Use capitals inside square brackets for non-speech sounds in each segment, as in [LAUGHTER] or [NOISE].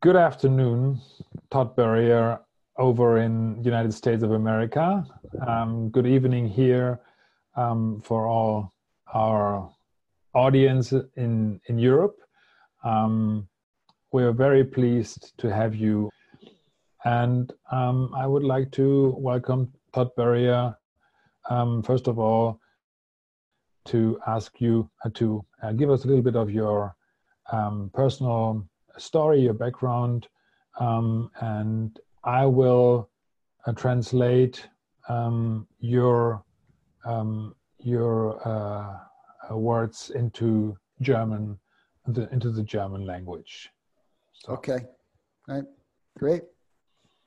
Good afternoon, Todd Berrier over in United States of America. Um, good evening here um, for all our audience in, in Europe. Um, we are very pleased to have you. And um, I would like to welcome Todd Berrier, um, first of all, to ask you to uh, give us a little bit of your um, personal story, your background, um, and I will uh, translate um, your um, your uh, uh, words into German, the, into the German language. So, okay, All right, great.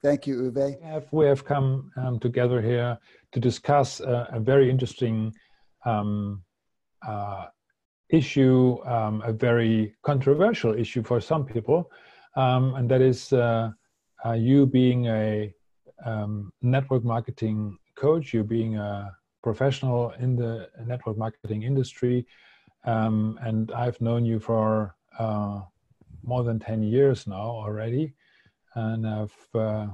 Thank you, Uwe. We have, we have come um, together here to discuss a, a very interesting um, uh, issue, um, a very controversial issue for some people, um, and that is uh, uh, you being a um, network marketing coach, you being a professional in the network marketing industry, um, and I've known you for uh, more than 10 years now already. And I've, uh,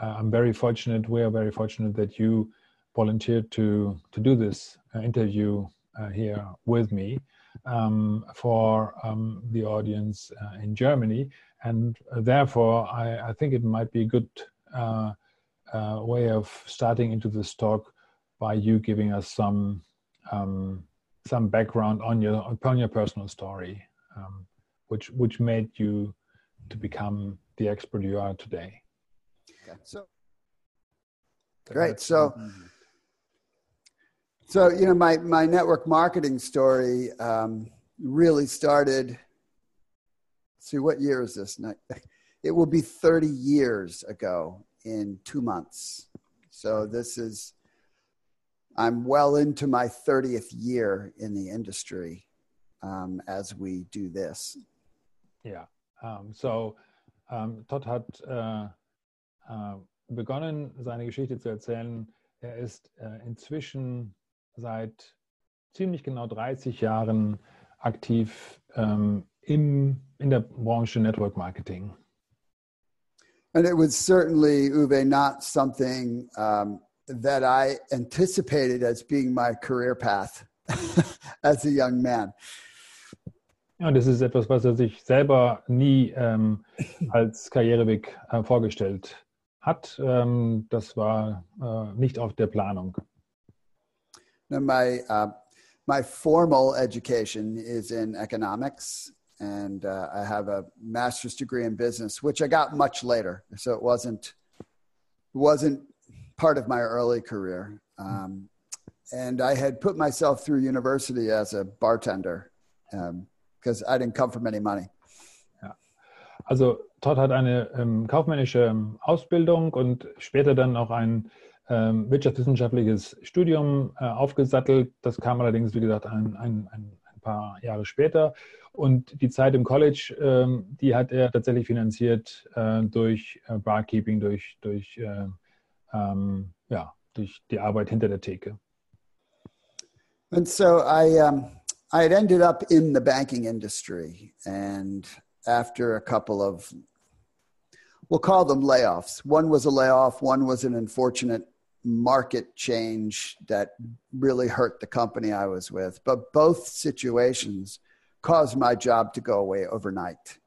I'm very fortunate, we are very fortunate that you volunteered to, to do this uh, interview uh, here with me um, for um, the audience uh, in Germany. And therefore, I, I, think it might be a good uh, way of starting into this talk by you giving us some um, some background on your upon your personal story, um, which which made you to become the expert you are today. Okay. So great. So so you know my my network marketing story um, really started. See what year is this? It will be 30 years ago in two months. So this is I'm well into my 30th year in the industry um, as we do this. Yeah. um, so um, Todd hat äh, äh, begonnen, seine Geschichte zu erzählen. Er ist äh, inzwischen seit ziemlich genau 30 Jahren aktiv ähm, im, in der Branche Network Marketing. And it was certainly, Uwe, not something um, that I anticipated as being my career path [LAUGHS] as a young man. Ja, das ist etwas, was er sich selber nie ähm, als Karriereweg äh, vorgestellt hat. Ähm, das war äh, nicht auf der Planung. My, uh, my formal education is in economics, and uh, I have a master's degree in business, which I got much later. So it wasn't wasn't part of my early career. Um, and I had put myself through university as a bartender because um, I didn't come from any money. Also Todd hat eine ähm, kaufmännische ähm, Ausbildung und später dann auch ein ähm, wirtschaftswissenschaftliches Studium äh, aufgesattelt. Das kam allerdings, wie gesagt, ein, ein, ein, paar Jahre später. Und die Zeit im College, ähm, die hat er tatsächlich finanziert äh, durch äh, Barkeeping, durch, durch äh, ähm, ja, durch die Arbeit hinter der Theke. And so I, um, I had ended up in the banking industry, and after a couple of, we'll call them layoffs. One was a layoff. One was an unfortunate market change that really hurt the company I was with. But both situations caused my job to go away overnight.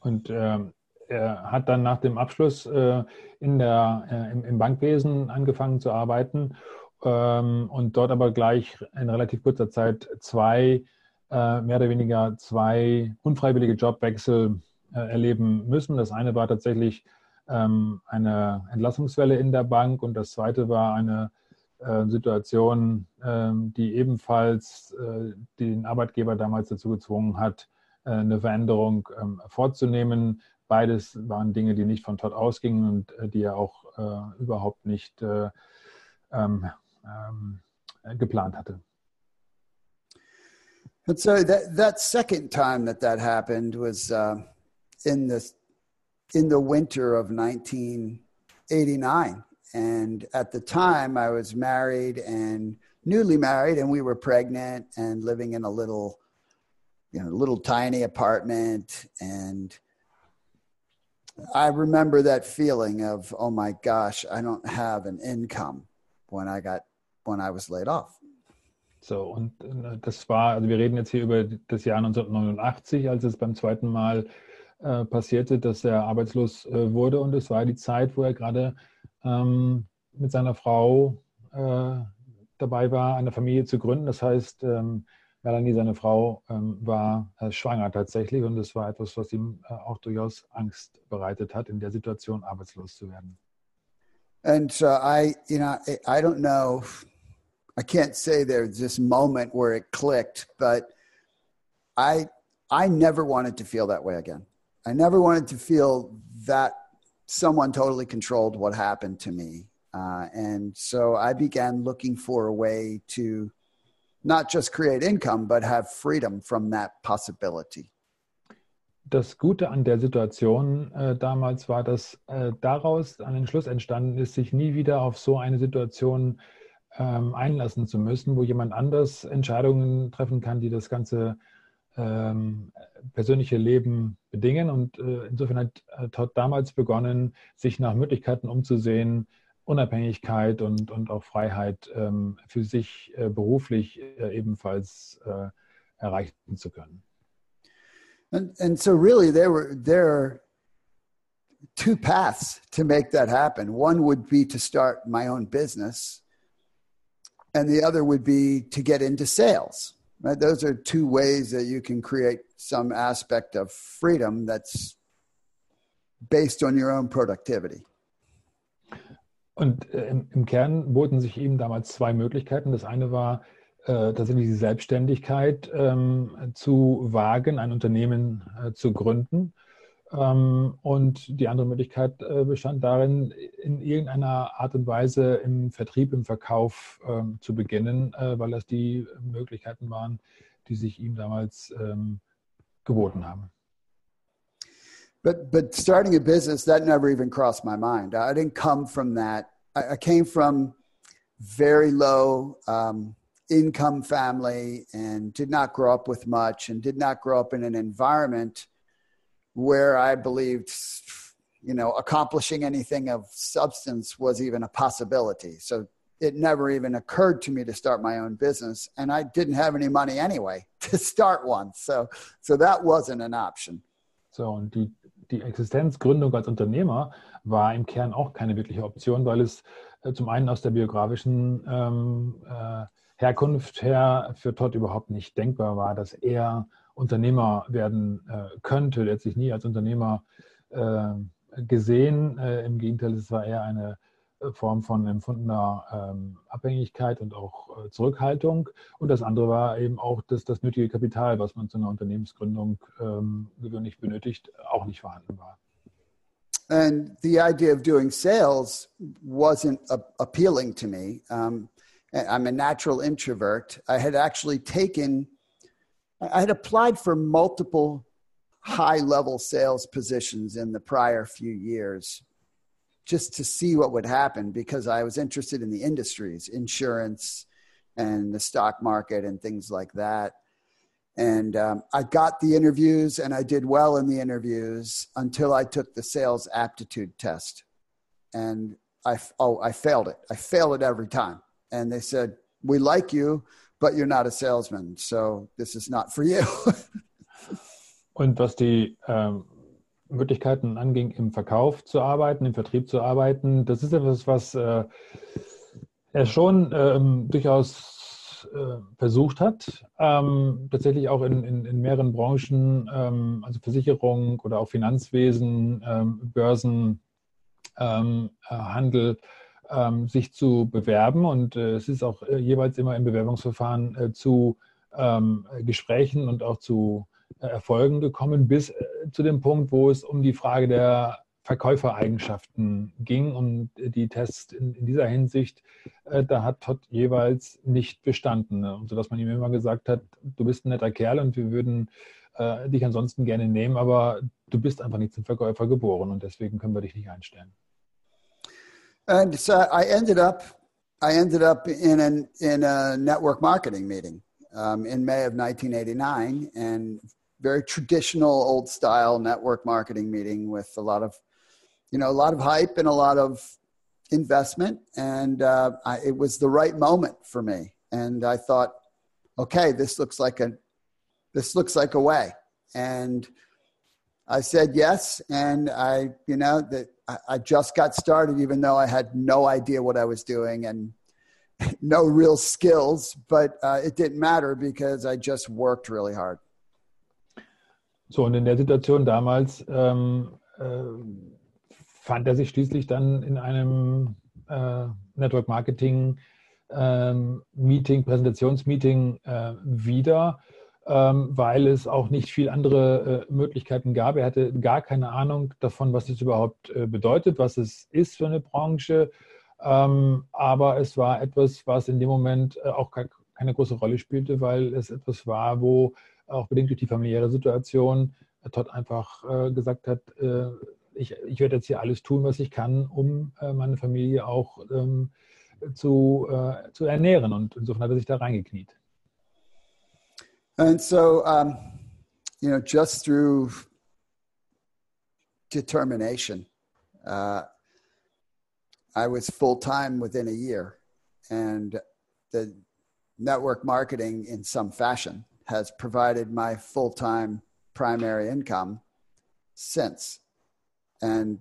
Und ähm, er hat dann nach dem Abschluss äh, in der, äh, im, im, Bankwesen angefangen zu arbeiten ähm, und dort aber gleich in relativ kurzer Zeit zwei, äh, mehr oder weniger zwei unfreiwillige Jobwechsel äh, erleben müssen. Das eine war tatsächlich ähm, eine Entlassungswelle in der Bank und das zweite war eine äh, Situation, ähm, die ebenfalls äh, den Arbeitgeber damals dazu gezwungen hat, eine Veränderung ähm, vorzunehmen, beides waren Dinge, die nicht von Todd ausgingen und äh, die er auch äh, überhaupt nicht äh, ähm, ähm, geplant hatte. And so that that second time that that happened was uh, in the in the winter of 1989, and at the time I was married and newly married, and we were pregnant and living in a little, you know, little tiny apartment, and I remember that feeling of, oh my gosh, I don't have an income when I got, when I was laid off. So, und äh, das war, also wir reden jetzt hier über das Jahr 1989, als es beim zweiten Mal äh, passierte, dass er arbeitslos äh, wurde. Und es war die Zeit, wo er gerade ähm, mit seiner Frau äh, dabei war, eine Familie zu gründen. Das heißt, ähm, Melanie, seine Frau, ähm, war äh, schwanger tatsächlich und es war etwas, was ihm äh, auch durchaus Angst bereitet hat, in der Situation arbeitslos zu werden. And so I, you know, I don't know, I can't say there's this moment where it clicked, but I, I never wanted to feel that way again. I never wanted to feel that someone totally controlled what happened to me. Uh, and so I began looking for a way to not just create income, but have freedom from that possibility. Das Gute an der Situation äh, damals war, dass äh, daraus ein Entschluss entstanden ist, sich nie wieder auf so eine Situation ähm, einlassen zu müssen, wo jemand anders Entscheidungen treffen kann, die das ganze ähm, persönliche Leben bedingen. Und äh, insofern hat Todd damals begonnen, sich nach Möglichkeiten umzusehen, Unabhängigkeit und, und auch Freiheit ähm, für sich äh, beruflich äh, ebenfalls äh, erreichen zu können. And, and so really there were there two paths to make that happen. One would be to start my own business and the other would be to get into sales. Right? Those are two ways that you can create some aspect of freedom that's based on your own productivity. Und äh, im, Kern boten sich ihm damals zwei Möglichkeiten. Das eine war äh, tatsächlich die Selbstständigkeit ähm, zu wagen, ein Unternehmen äh, zu gründen. Ähm, und die andere Möglichkeit äh, bestand darin, in irgendeiner Art und Weise im Vertrieb, im Verkauf ähm, zu beginnen, äh, weil das die Möglichkeiten waren, die sich ihm damals ähm, geboten haben. but but starting a business that never even crossed my mind. I didn't come from that. I, came from very low um, income family and did not grow up with much, and did not grow up in an environment where I believed, you know, accomplishing anything of substance was even a possibility. So it never even occurred to me to start my own business and i didn't have any money anyway [LAUGHS] to start one so so that wasn't an option so und die die Existenzgründung als Unternehmer war im Kern auch keine wirkliche Option, weil es äh, zum einen aus der biografischen ähm, äh, Herkunft her für Todd überhaupt nicht denkbar war, dass er Unternehmer werden äh, könnte. Sich nie als Unternehmer äh, gesehen. Äh, Im Gegenteil, es war eher eine Form von empfundener ähm, Abhängigkeit und auch äh, Zurückhaltung. Und das andere war eben auch, dass das nötige Kapital, was man zu einer Unternehmensgründung ähm, gewöhnlich benötigt, auch nicht vorhanden war. And the idea of doing sales wasn't appealing to me. Um, I'm a natural introvert. I had actually taken, I had applied for multiple high level sales positions in the prior few years just to see what would happen because I was interested in the industries, insurance and the stock market and things like that. And um, I got the interviews and I did well in the interviews until I took the sales aptitude test. And I, oh, I failed it. I failed it every time. And they said, We like you, but you're not a salesman. So this is not for you. [LAUGHS] Und was die ähm, Möglichkeiten anging, im Verkauf zu arbeiten, im Vertrieb zu arbeiten. Das ist etwas, was äh, er schon ähm, durchaus äh, versucht hat, ähm, tatsächlich auch in, in, in mehreren Branchen, ähm, also Versicherung oder auch Finanzwesen, ähm, Börsen, ähm, äh, Handel, ähm, sich zu bewerben. Und äh, es ist auch äh, jeweils immer im Bewerbungsverfahren äh, zu Gesprächen und auch zu Erfolgen gekommen, bis äh, zu dem Punkt, wo es um die Frage der Verkäufereigenschaften ging und die Tests in, in dieser Hinsicht, äh, da hat Todd jeweils nicht bestanden, ne? sodass man ihm immer gesagt hat, du bist ein netter Kerl und wir würden äh, dich ansonsten gerne nehmen, aber du bist einfach nicht zum Verkäufer geboren und deswegen können wir dich nicht einstellen. And so I ended up, I ended up in, an, in a network marketing meeting um, in May of 1989 and very traditional old style network marketing meeting with a lot of you know, a lot of hype and a lot of investment, and uh, I, it was the right moment for me. And I thought, okay, this looks like a this looks like a way. And I said yes, and I, you know, that I just got started, even though I had no idea what I was doing and [LAUGHS] no real skills. But uh, it didn't matter because I just worked really hard. So in der Situation damals ähm, äh, fand er sich schließlich dann in einem äh, Network Marketing ähm, Meeting, Präsentationsmeeting äh, wieder, weil es auch nicht viel andere äh, Möglichkeiten gab. Er hatte gar keine Ahnung davon, was es überhaupt äh, bedeutet, was es ist für eine Branche. Ähm, aber es war etwas, was in dem Moment äh, auch keine große Rolle spielte, weil es etwas war, wo auch bedingt durch die familiäre Situation Todd einfach gesagt hat, ich, ich werde jetzt hier alles tun, was ich kann, um meine Familie auch ähm, zu, zu ernähren. Und insofern hat er sich da reingekniet. And so, um, you know, just through determination, uh, I was full time within a year, and the network marketing in some fashion has provided my full time primary income since. And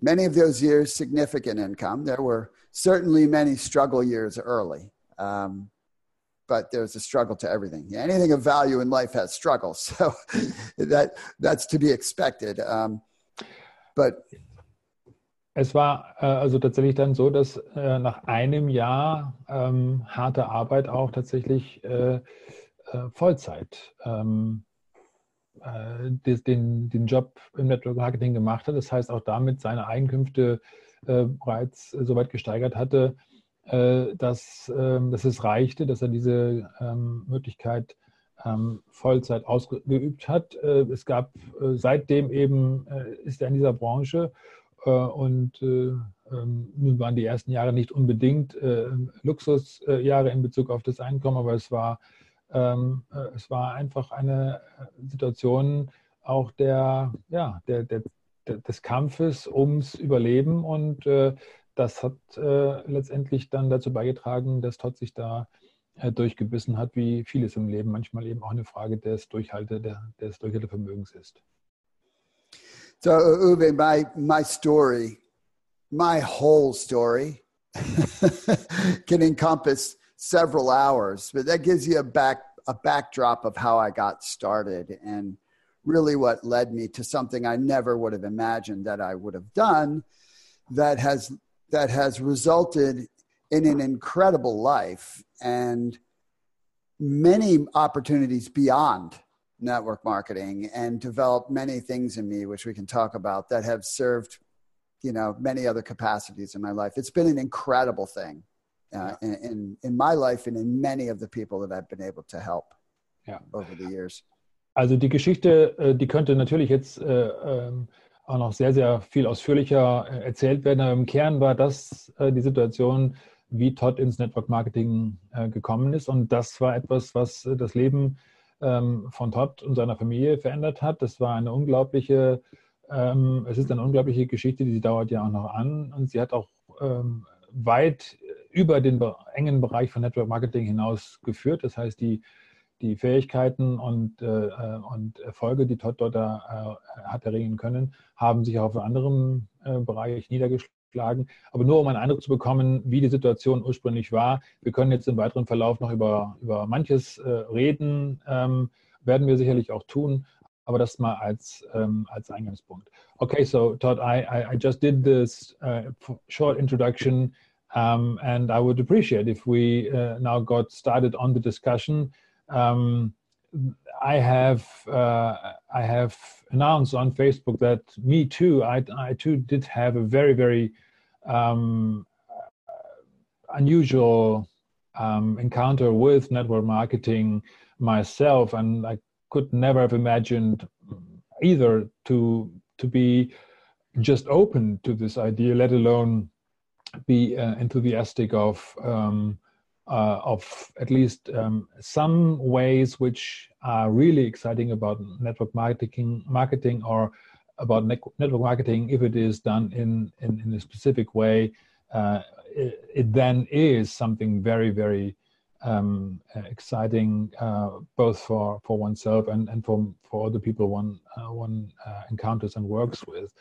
many of those years, significant income. There were certainly many struggle years early. Um, but there's a struggle to everything. Anything of value in life has struggles, [LAUGHS] so that that's to be expected. Um, but es war äh, also tatsächlich dann so, dass äh, nach einem Jahr ähm, harter Arbeit auch tatsächlich äh, äh Vollzeit ähm, äh, den, den Job im Network Marketing gemacht hat. Das heißt, auch damit seine Einkünfte äh, bereits so weit gesteigert hatte, dass, ähm, dass es reichte, dass er diese ähm, Möglichkeit ähm, Vollzeit ausgeübt hat. Äh, es gab äh, seitdem eben, äh, ist er in dieser Branche und nun waren die ersten Jahre nicht unbedingt Luxusjahre in Bezug auf das Einkommen, aber es war äh, es war einfach eine äh, Situation auch der, ja, der, der, des Kampfes ums Überleben und äh, das hat äh, letztendlich dann dazu beigetragen, dass Todd sich da äh, durchgebissen hat, wie vieles im Leben manchmal eben auch eine Frage des Durchhalte, der, des Durchhaltevermögens ist. So, Uwe, my, my story, my whole story [LAUGHS] can encompass several hours, but that gives you a back a backdrop of how I got started and really what led me to something I never would have imagined that I would have done that has that has resulted in an incredible life and many opportunities beyond network marketing and developed many things in me which we can talk about that have served you know many other capacities in my life it's been an incredible thing uh, in, in, in my life and in many of the people that I've been able to help ja. over the years. Also die Geschichte, äh, die könnte natürlich jetzt äh, ähm, auch noch sehr, sehr viel ausführlicher äh, erzählt werden. Aber im Kern war das die Situation, wie Todd ins Network Marketing gekommen ist. Und das war etwas, was das Leben ähm, von Todd und seiner Familie verändert hat. Das war eine unglaubliche, ähm, es ist eine unglaubliche Geschichte, die dauert ja auch noch an. Und sie hat auch weit über den engen Bereich von Network Marketing hinaus geführt. Das heißt, die, die Fähigkeiten und, äh, und Erfolge, die Todd dort da, äh, hat erringen können, haben sich auch auf einem anderen äh, Bereich niedergeschlagen. Aber nur um einen Eindruck zu bekommen, wie die Situation ursprünglich war. Wir können jetzt im weiteren Verlauf noch über, über manches äh, reden, ähm, werden wir sicherlich auch tun. Aber das mal als, ähm, als Eingangspunkt. Okay, so Todd, I, I, I just did this uh, short introduction Um, and I would appreciate if we uh, now got started on the discussion. Um, I have uh, I have announced on Facebook that me too I, I too did have a very very um, unusual um, encounter with network marketing myself, and I could never have imagined either to to be just open to this idea, let alone be uh, enthusiastic of um, uh, of at least um, some ways which are really exciting about network marketing, marketing or about network marketing if it is done in, in, in a specific way. Uh, it, it, then is something very, very um, exciting, uh, both for, for oneself and, and for, for other people one, uh, one uh, encounters and works with.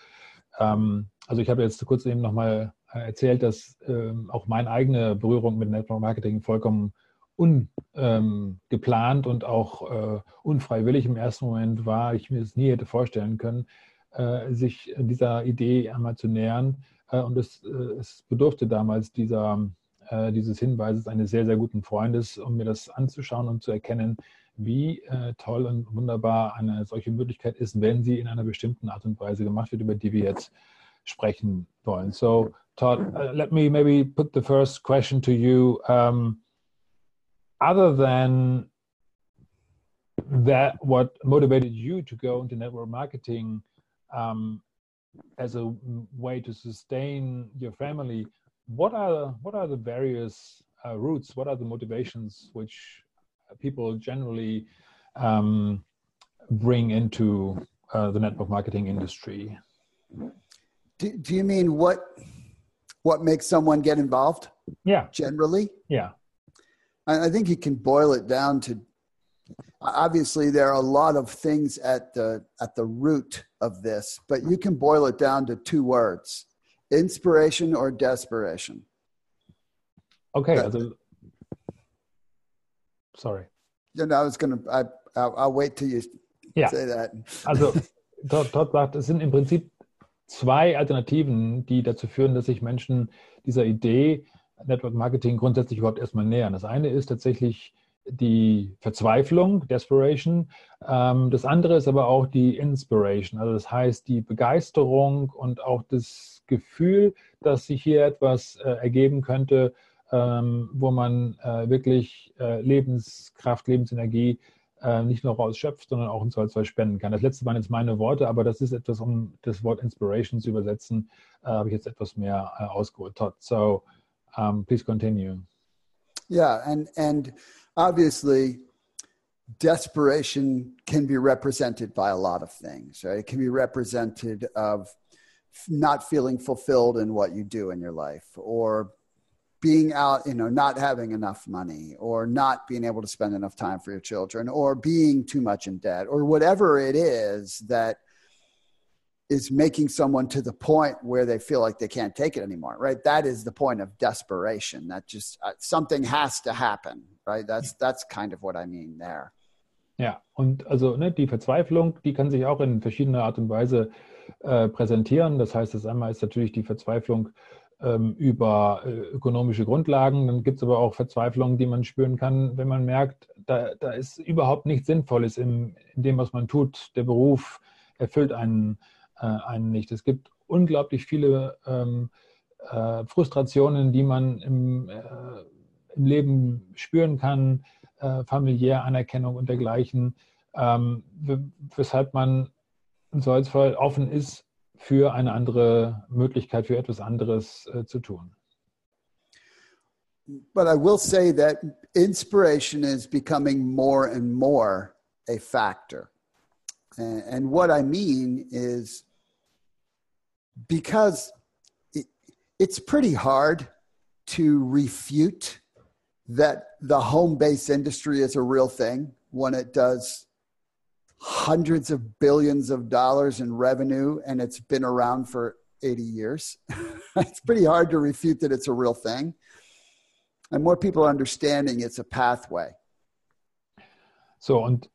Um, also ich habe jetzt kurz eben nochmal erzählt, dass ähm, auch meine eigene Berührung mit Network Marketing vollkommen ungeplant und auch äh, unfreiwillig im ersten Moment war, ich mir es nie hätte vorstellen können, äh, sich dieser Idee einmal zu nähern. Äh, und es, äh, es, bedurfte damals dieser, äh, dieses Hinweises eines sehr, sehr guten Freundes, um mir das anzuschauen und zu erkennen, wie äh, toll und wunderbar eine solche Möglichkeit ist, wenn sie in einer bestimmten Art und Weise gemacht wird, über die wir jetzt sprechen wollen. So, Todd, uh, let me maybe put the first question to you. Um, other than that, what motivated you to go into network marketing um, as a way to sustain your family? What are what are the various uh, routes? What are the motivations which people generally um, bring into uh, the network marketing industry? Do, do you mean what what makes someone get involved? Yeah. Generally? Yeah. I think you can boil it down to obviously there are a lot of things at the at the root of this, but you can boil it down to two words: inspiration or desperation. Okay. That, sorry. You know, I was gonna. I I'll, I'll wait till you yeah. say that. Also Todd, Todd sagt, es sind im Prinzip zwei Alternativen, die dazu führen, dass sich Menschen dieser Idee Network Marketing grundsätzlich überhaupt erstmal nähern. Das eine ist tatsächlich die Verzweiflung, Desperation. Ähm, das andere ist aber auch die Inspiration. Also das heißt die Begeisterung und auch das Gefühl, dass sich hier etwas äh, ergeben könnte, ähm, wo man äh, wirklich äh, Lebenskraft, Lebensenergie nicht nur rausschöpft, sondern auch im Zweifelsfall spenden kann. Das letzte waren jetzt meine Worte, aber das ist etwas, um das Wort Inspiration zu übersetzen, habe ich jetzt etwas mehr ausgeholt. Todd, so um, please continue. Yeah, and and obviously, desperation can be represented by a lot of things. Right? It can be represented of not feeling fulfilled in what you do in your life, or being out, you know, not having enough money, or not being able to spend enough time for your children, or being too much in debt, or whatever it is that is making someone to the point where they feel like they can't take it anymore right? That is the point of desperation. That just uh, something has to happen right? That's that's kind of what i mean there. Ja und also ne, die verzweiflung die kann sich auch in verschiedener art und weise äh, präsentieren. Das heißt das einmal ist natürlich die verzweiflung ähm, über äh, ökonomische Grundlagen. Dann gibt es aber auch Verzweiflungen, die man spüren kann, wenn man merkt, da, da ist überhaupt nichts Sinnvolles in, in dem, was man tut. Der Beruf erfüllt einen äh, einen nicht. Es gibt unglaublich viele ähm, äh, Frustrationen, die man im, äh, im Leben spüren kann, äh, familiär, Anerkennung und dergleichen, ähm, weshalb man im Zweifelsfall offen ist für eine andere Möglichkeit, für etwas anderes äh, zu tun. But I will say that inspiration is becoming more and more a factor. And, what I mean is because it, it's pretty hard to refute that the home based industry is a real thing when it does hundreds of billions of dollars in revenue and it's been around for 80 years. [LAUGHS] it's pretty hard to refute that it's a real thing. And more people are understanding it's a pathway. So, und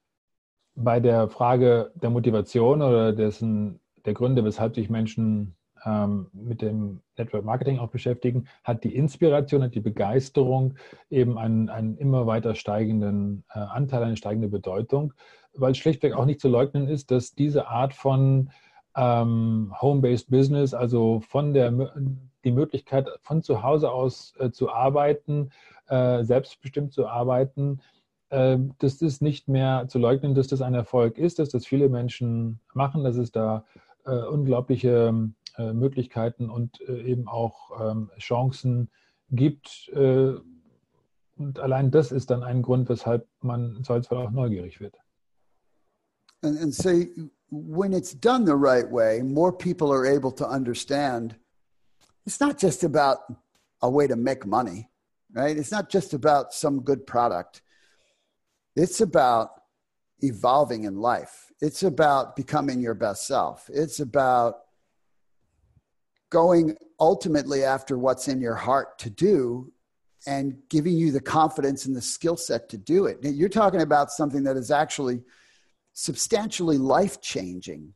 bei der Frage der Motivation oder dessen der Gründe, weshalb sich Menschen ähm, mit dem Network Marketing auch beschäftigen, hat die Inspiration und die Begeisterung eben einen, einen immer weiter steigenden äh, Anteil, eine steigende Bedeutung, weil schlichtweg auch nicht zu leugnen ist, dass diese Art von ähm, Home-Based Business, also von der die Möglichkeit von zu Hause aus äh, zu arbeiten, äh, selbstbestimmt zu arbeiten, äh, das nicht mehr zu leugnen, dass das ein Erfolg ist, dass das viele Menschen machen, dass es da äh, unglaubliche äh, Möglichkeiten und äh, eben auch ähm, Chancen gibt. und allein das ist dann ein Grund, weshalb man im Zweifelsfall auch neugierig wird. And, and so when it's done the right way, more people are able to understand it's not just about a way to make money, right? It's not just about some good product. It's about evolving in life. It's about becoming your best self. It's about going ultimately after what's in your heart to do and giving you the confidence and the skill set to do it. You're talking about something that is actually substantially life changing,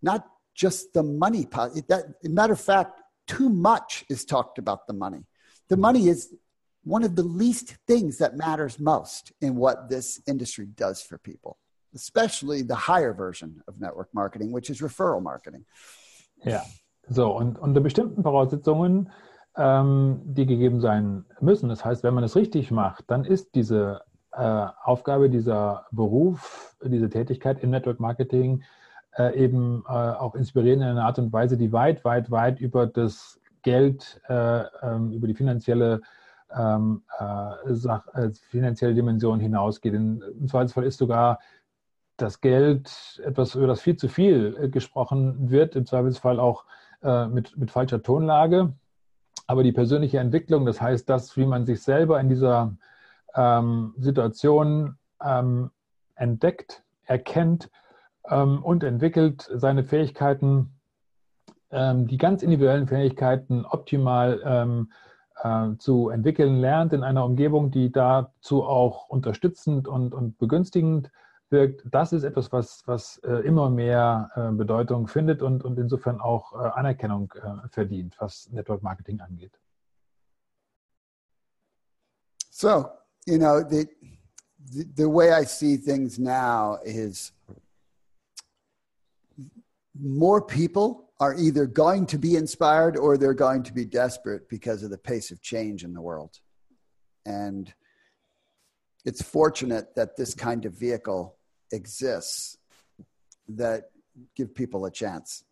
not just the money. That, matter of fact, too much is talked about the money. The money is one of the least things that matters most in what this industry does for people, especially the higher version of network marketing, which is referral marketing. Ja, so und unter bestimmten Voraussetzungen, ähm, die gegeben sein müssen. Das heißt, wenn man es richtig macht, dann ist diese äh, Aufgabe, dieser Beruf, diese Tätigkeit im Network Marketing äh, eben äh, auch inspirieren in einer Art und Weise, die weit, weit, weit über das Geld, äh, ähm, über die finanzielle, ähm, äh, finanzielle Dimension hinausgeht. In, Im Zweifelsfall ist sogar das Geld etwas, über das viel zu viel gesprochen wird, im Zweifelsfall auch mit, mit falscher Tonlage. Aber die persönliche Entwicklung, das heißt, das, wie man sich selber in dieser ähm, Situation ähm, entdeckt, erkennt ähm, und entwickelt seine Fähigkeiten, ähm, die ganz individuellen Fähigkeiten optimal ähm, äh, zu entwickeln lernt in einer Umgebung, die dazu auch unterstützend und, und begünstigend wirkt. Das ist etwas, was, was äh, immer mehr äh, Bedeutung findet und, und insofern auch äh, Anerkennung äh, verdient, was Network Marketing angeht. So, you know, the, the, the way I see things now is more people are either going to be inspired or they're going to be desperate because of the pace of change in the world. And it's fortunate that this kind of vehicle exists that give people a chance.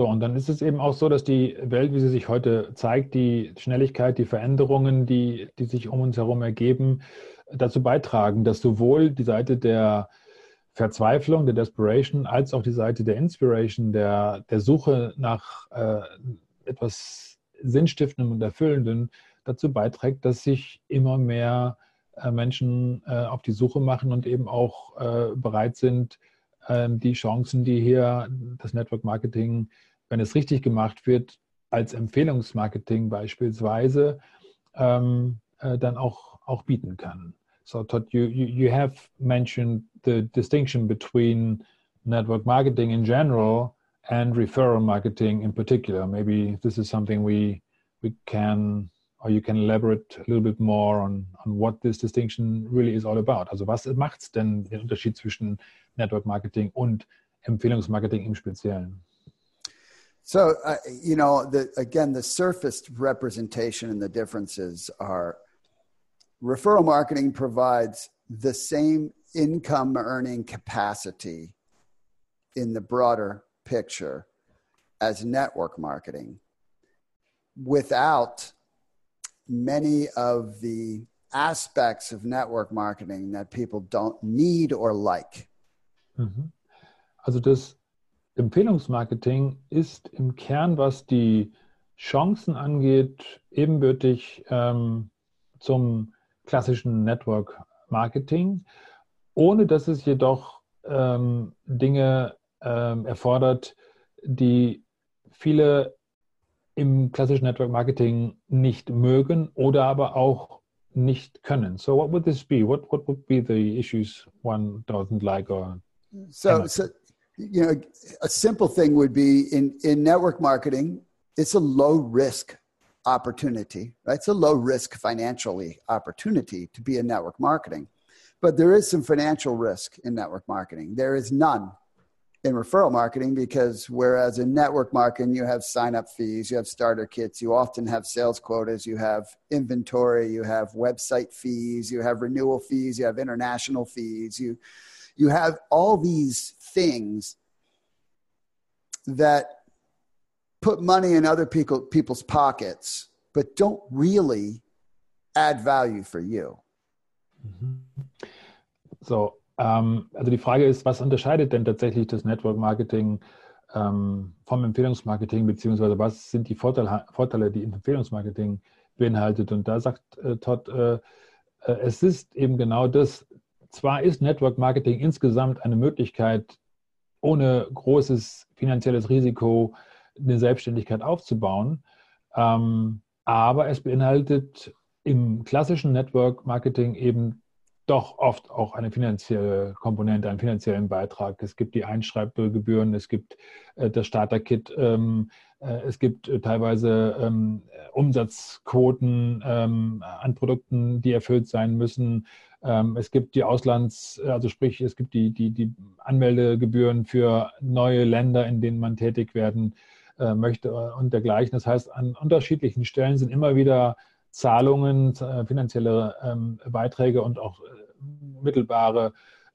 So, und dann ist es eben auch so, dass die Welt, wie sie sich heute zeigt, die Schnelligkeit, die Veränderungen, die, die sich um uns herum ergeben, dazu beitragen, dass sowohl die Seite der Verzweiflung, der Desperation, als auch die Seite der Inspiration, der, der Suche nach äh, etwas Sinnstiftendem und Erfüllendem dazu beiträgt, dass sich immer mehr äh, Menschen äh, auf die Suche machen und eben auch äh, bereit sind, die Chancen, die hier das Network Marketing wenn es richtig gemacht wird, als Empfehlungsmarketing beispielsweise ähm, äh, dann auch, auch bieten kann. So Todd, you, you, you have mentioned the distinction between network marketing in general and referral marketing in particular. Maybe this is something we we can or you can elaborate a little bit more on, on what this distinction really is all about. Also was macht es denn den Unterschied zwischen Network Marketing und Empfehlungsmarketing im Speziellen? So, uh, you know, the, again, the surfaced representation and the differences are referral marketing provides the same income earning capacity in the broader picture as network marketing without many of the aspects of network marketing that people don't need or like. Mhm. Also das Empfehlungsmarketing ist im Kern, was die Chancen angeht, ebenbürtig ähm, zum klassischen Network Marketing, ohne dass es jedoch ähm, Dinge ähm, erfordert, die viele im klassischen Network Marketing nicht mögen oder aber auch nicht können. So what would this be? What what would be the issues one doesn't like or so, so you know, a simple thing would be in, in network marketing, it's a low risk opportunity, right? It's a low risk financially opportunity to be in network marketing. But there is some financial risk in network marketing. There is none in referral marketing because whereas in network marketing you have sign up fees, you have starter kits, you often have sales quotas, you have inventory, you have website fees, you have renewal fees, you have international fees, you you have all these things that put money in other people, people's pockets, but don't really add value for you. Mhm. So, ähm, also die Frage ist, was unterscheidet denn tatsächlich das Network Marketing ähm, vom Empfehlungsmarketing, beziehungsweise was sind die Vorteile, Vorteile die Empfehlungsmarketing beinhaltet? Und da sagt äh, Todd, äh, äh, es ist eben genau das. Zwar ist Network Marketing insgesamt eine Möglichkeit, ohne großes finanzielles Risiko eine Selbstständigkeit aufzubauen, ähm, aber es beinhaltet im klassischen Network Marketing eben doch oft auch eine finanzielle Komponente, einen finanziellen Beitrag. Es gibt die Einschreibgebühren, es gibt äh, das Starter-Kit, ähm, äh, es gibt äh, teilweise ähm, Umsatzquoten ähm, an Produkten, die erfüllt sein müssen. Es gibt die Auslands-, also sprich, es gibt die, die, die Anmeldegebühren für neue Länder, in denen man tätig werden möchte und dergleichen. Das heißt, an unterschiedlichen Stellen sind immer wieder Zahlungen, äh, finanzielle ähm, Beiträge und auch äh, mittelbare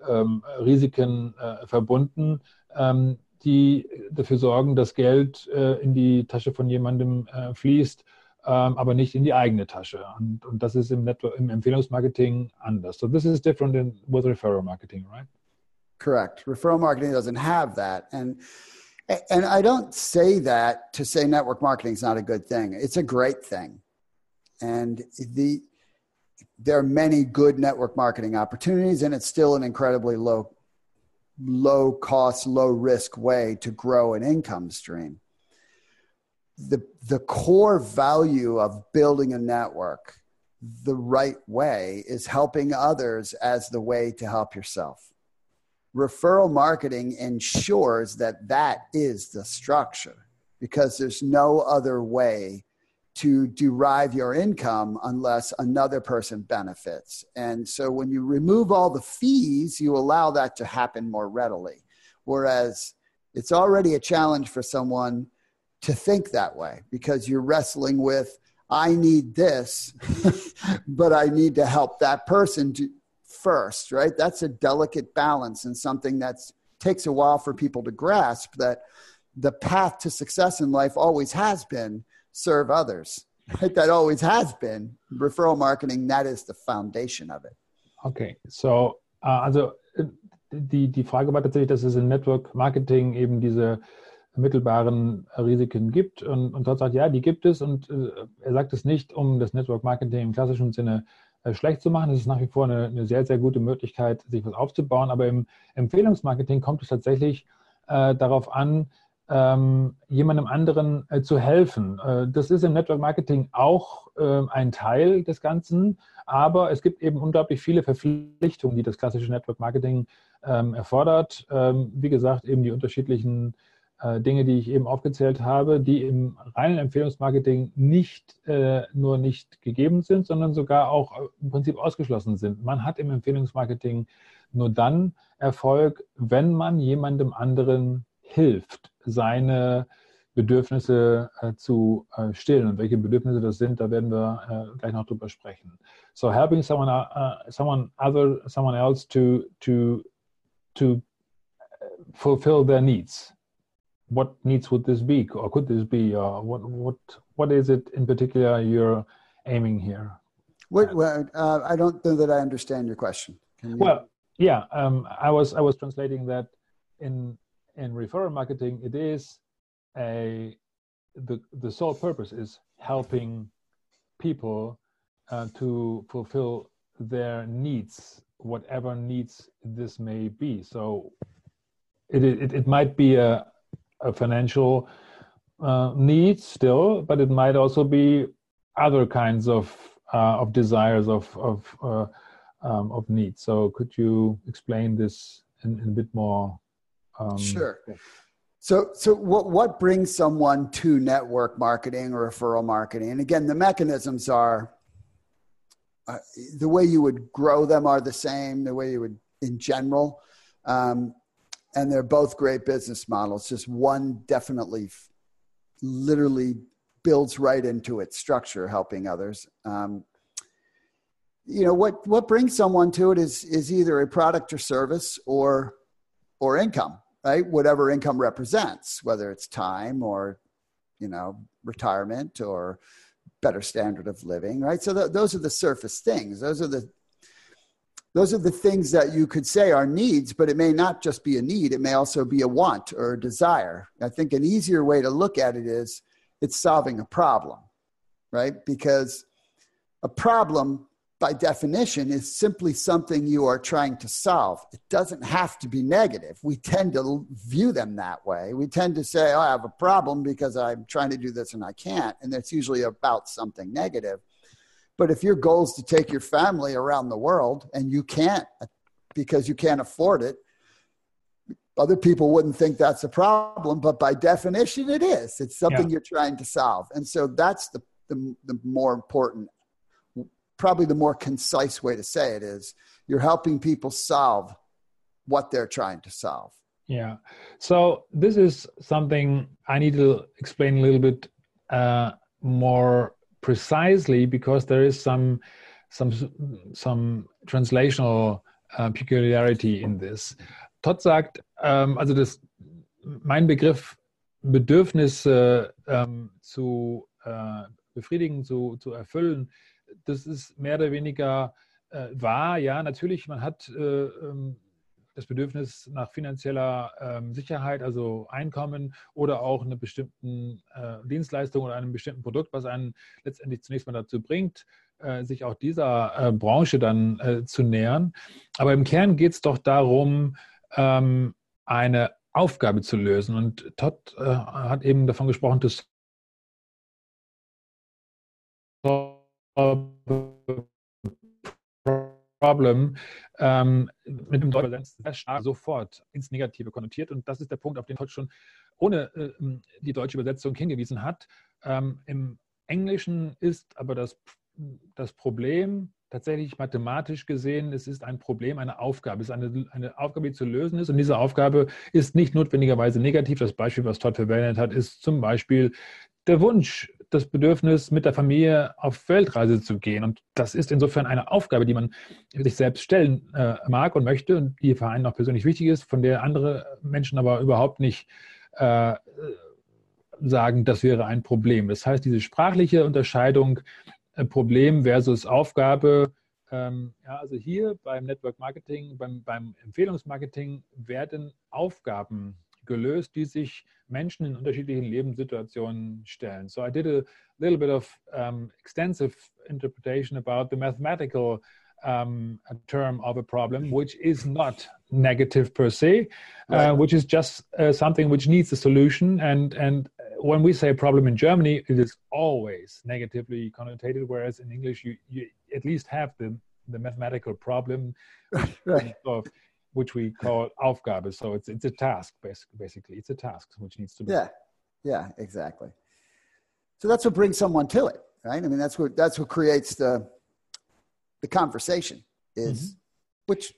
ähm, Risiken äh, verbunden, ähm, die dafür sorgen, dass Geld in die Tasche von jemandem fließt, aber nicht in die eigene Tasche. Und, und das ist im, Network, im Empfehlungsmarketing anders. So this is different in, with referral marketing, right? Correct. Referral marketing doesn't have that. And and I don't say that to say network marketing is not a good thing. It's a great thing. And the there are many good network marketing opportunities, and it's still an incredibly low, low cost, low risk way to grow an income stream. The, the core value of building a network the right way is helping others as the way to help yourself. Referral marketing ensures that that is the structure because there's no other way to derive your income unless another person benefits. And so when you remove all the fees, you allow that to happen more readily. Whereas it's already a challenge for someone to think that way because you're wrestling with, I need this, [LAUGHS] but I need to help that person to, first, right? That's a delicate balance and something that takes a while for people to grasp that the path to success in life always has been serve others. Right? That always has been referral marketing. That is the foundation of it. Okay, so uh, also äh, die die Frage war tatsächlich, dass es in Network Marketing eben diese mittelbaren Risiken gibt und, und dort sagt, ja, die gibt es und äh, er sagt es nicht, um das Network Marketing im klassischen Sinne äh, schlecht zu machen. Es ist nach wie vor eine, eine, sehr, sehr gute Möglichkeit, sich was aufzubauen, aber im Empfehlungsmarketing kommt es tatsächlich äh, darauf an, ähm, jemandem anderen äh, zu helfen. Äh, das ist im Network Marketing auch äh, ein Teil des Ganzen, aber es gibt eben unglaublich viele Verpflichtungen, die das klassische Network Marketing ähm, erfordert. Ähm, wie gesagt, eben die unterschiedlichen äh, Dinge, die ich eben aufgezählt habe, die im reinen Empfehlungsmarketing nicht äh, nur nicht gegeben sind, sondern sogar auch äh, im Prinzip ausgeschlossen sind. Man hat im Empfehlungsmarketing nur dann Erfolg, wenn man jemandem anderen hilft, seine Bedürfnisse äh, zu äh, stillen. Und welche Bedürfnisse das sind, da werden wir äh, gleich noch drüber sprechen. So helping someone, uh, someone other, someone else to to to fulfill their needs. What needs would this be, or could this be? Uh, what what what is it in particular you're aiming here? What, well, uh, I don't know that I understand your question. You... Well, yeah, um, I was I was translating that in in referral marketing, it is a the the sole purpose is helping people uh, to fulfill their needs, whatever needs this may be. So it it, it might be a a financial uh, need still, but it might also be other kinds of uh, of desires of of uh, um, of needs. So could you explain this in, in a bit more um, sure. So, so what, what brings someone to network marketing or referral marketing? And again, the mechanisms are uh, the way you would grow them are the same, the way you would in general. Um, and they're both great business models. Just one definitely, literally builds right into its structure, helping others. Um, you know what what brings someone to it is is either a product or service or or income right? Whatever income represents, whether it's time or, you know, retirement or better standard of living, right? So th- those are the surface things. Those are the, those are the things that you could say are needs, but it may not just be a need. It may also be a want or a desire. I think an easier way to look at it is it's solving a problem, right? Because a problem by definition is simply something you are trying to solve. It doesn't have to be negative. We tend to view them that way. We tend to say, oh, I have a problem because I'm trying to do this and I can't. And that's usually about something negative. But if your goal is to take your family around the world and you can't because you can't afford it, other people wouldn't think that's a problem, but by definition, it is. It's something yeah. you're trying to solve. And so that's the, the, the more important probably the more concise way to say it is you're helping people solve what they're trying to solve. Yeah. So this is something I need to explain a little bit uh, more precisely because there is some some some translational uh, peculiarity in this. Todd sagt, ähm, also das, mein Begriff Bedürfnisse ähm, zu äh, befriedigen, zu, zu erfüllen, das ist mehr oder weniger äh, wahr. Ja, natürlich, man hat äh, ähm, das Bedürfnis nach finanzieller ähm, Sicherheit, also Einkommen oder auch eine bestimmte äh, Dienstleistung oder einem bestimmten Produkt, was einen letztendlich zunächst mal dazu bringt, äh, sich auch dieser äh, Branche dann äh, zu nähern. Aber im Kern geht es doch darum, ähm, eine Aufgabe zu lösen. Und Todd äh, hat eben davon gesprochen, dass Problem ähm, mit dem deutschen sehr stark sofort ins Negative konnotiert. Und das ist der Punkt, auf den Todd schon ohne äh, die deutsche Übersetzung hingewiesen hat. Ähm, Im Englischen ist aber das, das Problem tatsächlich mathematisch gesehen, es ist ein Problem, eine Aufgabe. Es ist eine, eine Aufgabe, die zu lösen ist. Und diese Aufgabe ist nicht notwendigerweise negativ. Das Beispiel, was Todd verwendet hat, ist zum Beispiel der Wunsch, das Bedürfnis, mit der Familie auf Weltreise zu gehen. Und das ist insofern eine Aufgabe, die man sich selbst stellen äh, mag und möchte und die Vereinen auch persönlich wichtig ist, von der andere Menschen aber überhaupt nicht äh, sagen, das wäre ein Problem. Das heißt, diese sprachliche Unterscheidung äh, Problem versus Aufgabe, ähm, ja, also hier beim Network Marketing, beim, beim Empfehlungsmarketing werden Aufgaben gelöst, die sich Menschen in unterschiedlichen Lebenssituationen stellen. So I did a little bit of um, extensive interpretation about the mathematical um, term of a problem, which is not negative per se, uh, right. uh, which is just uh, something which needs a solution. And and when we say problem in Germany, it is always negatively connotated, whereas in English you, you at least have the the mathematical problem. [LAUGHS] right which we call Aufgabe. So it's it's a task, basically. It's a task which needs to be. Yeah, yeah, exactly. So that's what brings someone to it, right? I mean, that's what that's what creates the the conversation is, mm-hmm. which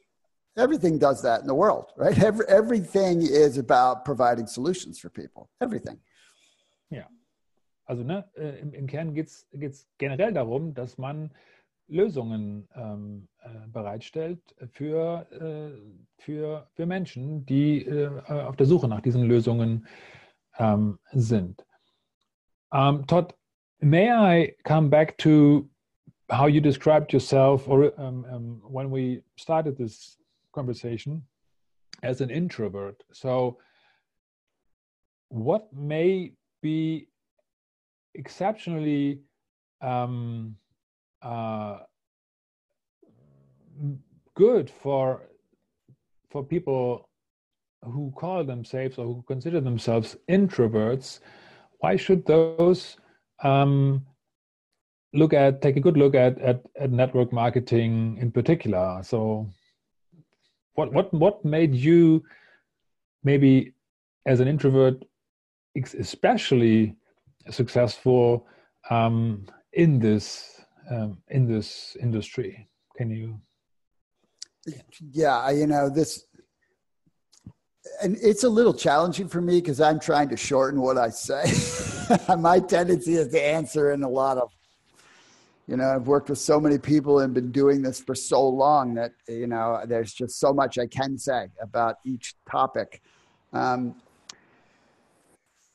everything does that in the world, right? Every, everything is about providing solutions for people. Everything. Ja. Also ne, äh, im, im Kern geht es generell darum, dass man Lösungen ähm, äh, bereitstellt für, äh, für, für Menschen, die äh, auf der Suche nach diesen Lösungen ähm, sind. Um, Todd, may I come back to how you described yourself or um, um, when we started this conversation as an introvert? So, what may be exceptionally um, uh, good for for people who call themselves or who consider themselves introverts why should those um, look at take a good look at, at at network marketing in particular? So what what what made you maybe as an introvert especially successful um, in this um, in this industry. Can you? Yeah, you know this, and it's a little challenging for me because I'm trying to shorten what I say. [LAUGHS] My tendency is to answer in a lot of, you know, I've worked with so many people and been doing this for so long that you know there's just so much I can say about each topic. Um,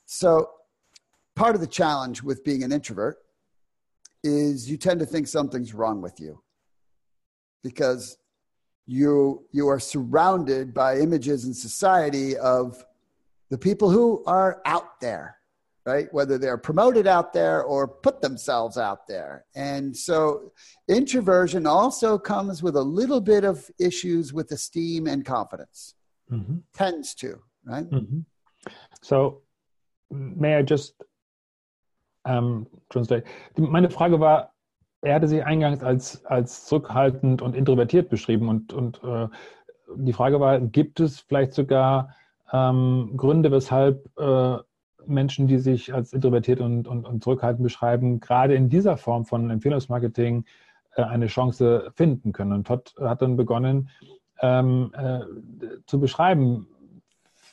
so, part of the challenge with being an introvert is you tend to think something's wrong with you because you you are surrounded by images in society of the people who are out there right whether they're promoted out there or put themselves out there and so introversion also comes with a little bit of issues with esteem and confidence mm-hmm. tends to right mm-hmm. so may i just um, translate meine frage war er hatte sich eingangs als, als zurückhaltend und introvertiert beschrieben. Und, und äh, die Frage war, gibt es vielleicht sogar ähm, Gründe, weshalb äh, Menschen, die sich als introvertiert und, und, und, zurückhaltend beschreiben, gerade in dieser Form von Empfehlungsmarketing äh, eine Chance finden können. Und Todd hat dann begonnen ähm, äh, zu beschreiben,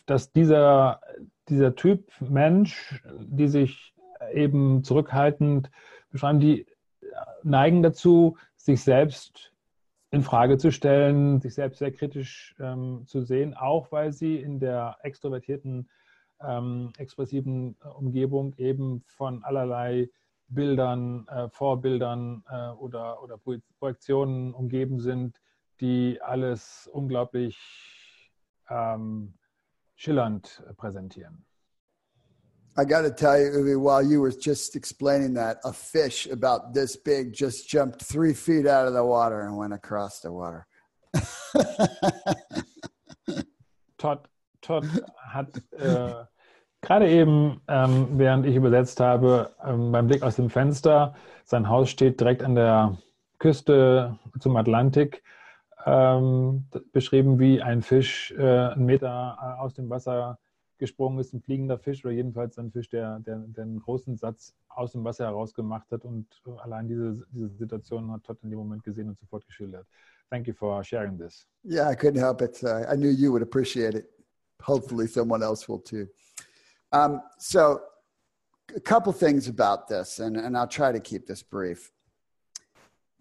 dass dieser, dieser Typ Mensch, die sich eben zurückhaltend beschreiben, die neigen dazu, sich selbst in Frage zu stellen, sich selbst sehr kritisch ähm, zu sehen, auch weil sie in der extrovertierten, ähm, expressiven äh, Umgebung eben von allerlei Bildern, äh, Vorbildern äh, oder, oder Projektionen umgeben sind, die alles unglaublich ähm, schillernd präsentieren. I got to tell you, while you were just explaining that, a fish about this big just jumped three feet out of the water and went across the water. [LAUGHS] Todd, Todd hat äh, gerade eben, ähm, während ich übersetzt habe, ähm, beim Blick aus dem Fenster, sein Haus steht direkt an der Küste zum Atlantik, ähm, beschrieben wie ein Fisch äh, einen Meter äh, aus dem Wasser gesprungen ist, ein fliegender Fisch oder jedenfalls ein Fisch, der, der, der einen großen Satz aus dem Wasser heraus gemacht hat. Und allein diese, diese Situation hat Todd in dem Moment gesehen und sofort geschildert. Thank you for sharing this. Yeah, I couldn't help it. Uh, I knew you would appreciate it. Hopefully, someone else will too. Um, so, a couple things about this, and, and I'll try to keep this brief.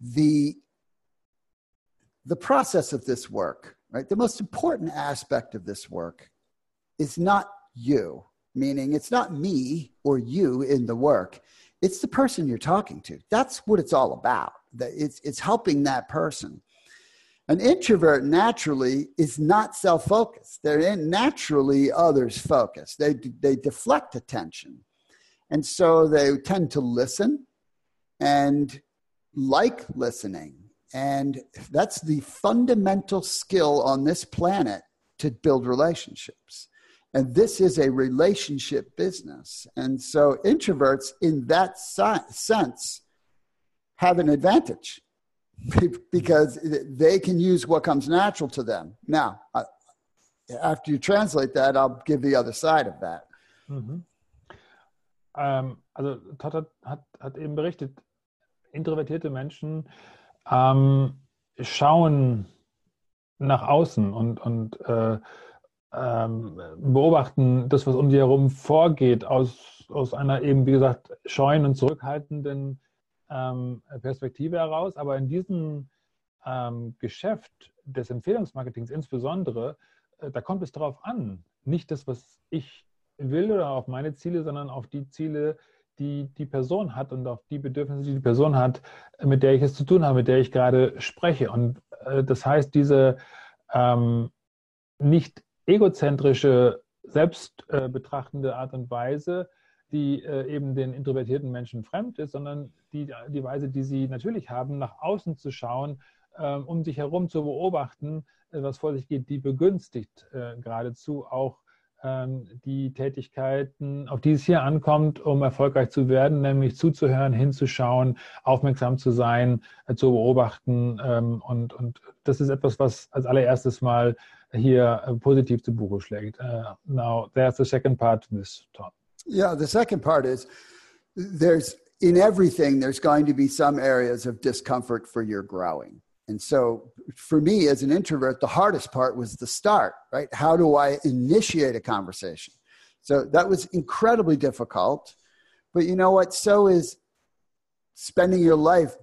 The the process of this work, right? The most important aspect of this work is not you, meaning it's not me or you in the work. It's the person you're talking to. That's what it's all about. It's, it's helping that person. An introvert naturally is not self focused. They're naturally others focused. They, they deflect attention. And so they tend to listen and like listening. And that's the fundamental skill on this planet to build relationships. And this is a relationship business. And so introverts, in that sense, have an advantage [LAUGHS] because they can use what comes natural to them. Now, after you translate that, I'll give the other side of that. Mhm. Ähm, also Todd hat, hat, hat, eben berichtet, introvertierte Menschen ähm, schauen nach außen und, und äh, ähm, beobachten das, was um sie herum vorgeht, aus, aus einer eben, wie gesagt, scheuen und zurückhaltenden ähm, Perspektive heraus. Aber in diesem ähm, Geschäft des Empfehlungsmarketings insbesondere, äh, da kommt es darauf an, nicht das, was ich will oder auf meine Ziele, sondern auf die Ziele, die die Person hat und auf die Bedürfnisse, die die Person hat, mit der ich es zu tun habe, mit der ich gerade spreche. Und äh, das heißt, diese ähm, nicht egozentrische, selbstbetrachtende Art und Weise, die äh, eben den introvertierten Menschen fremd ist, sondern die, die Weise, die sie natürlich haben, nach außen zu schauen, äh, um sich herum zu beobachten, äh, was vor sich geht, die begünstigt äh, geradezu auch ähm, die Tätigkeiten, auf die es hier ankommt, um erfolgreich zu werden, nämlich zuzuhören, hinzuschauen, aufmerksam zu sein, äh, zu beobachten. Ähm, und, und das ist etwas, was als allererstes mal hier äh, positiv zu Buche schlägt. Uh, now, there's the second part to this talk. Yeah, the second part is there's in everything, there's going to be some areas of discomfort for your growing. And so for me as an introvert, the hardest part was the start, right? How do I initiate a conversation? So that was incredibly difficult. But you know what? So is spending your life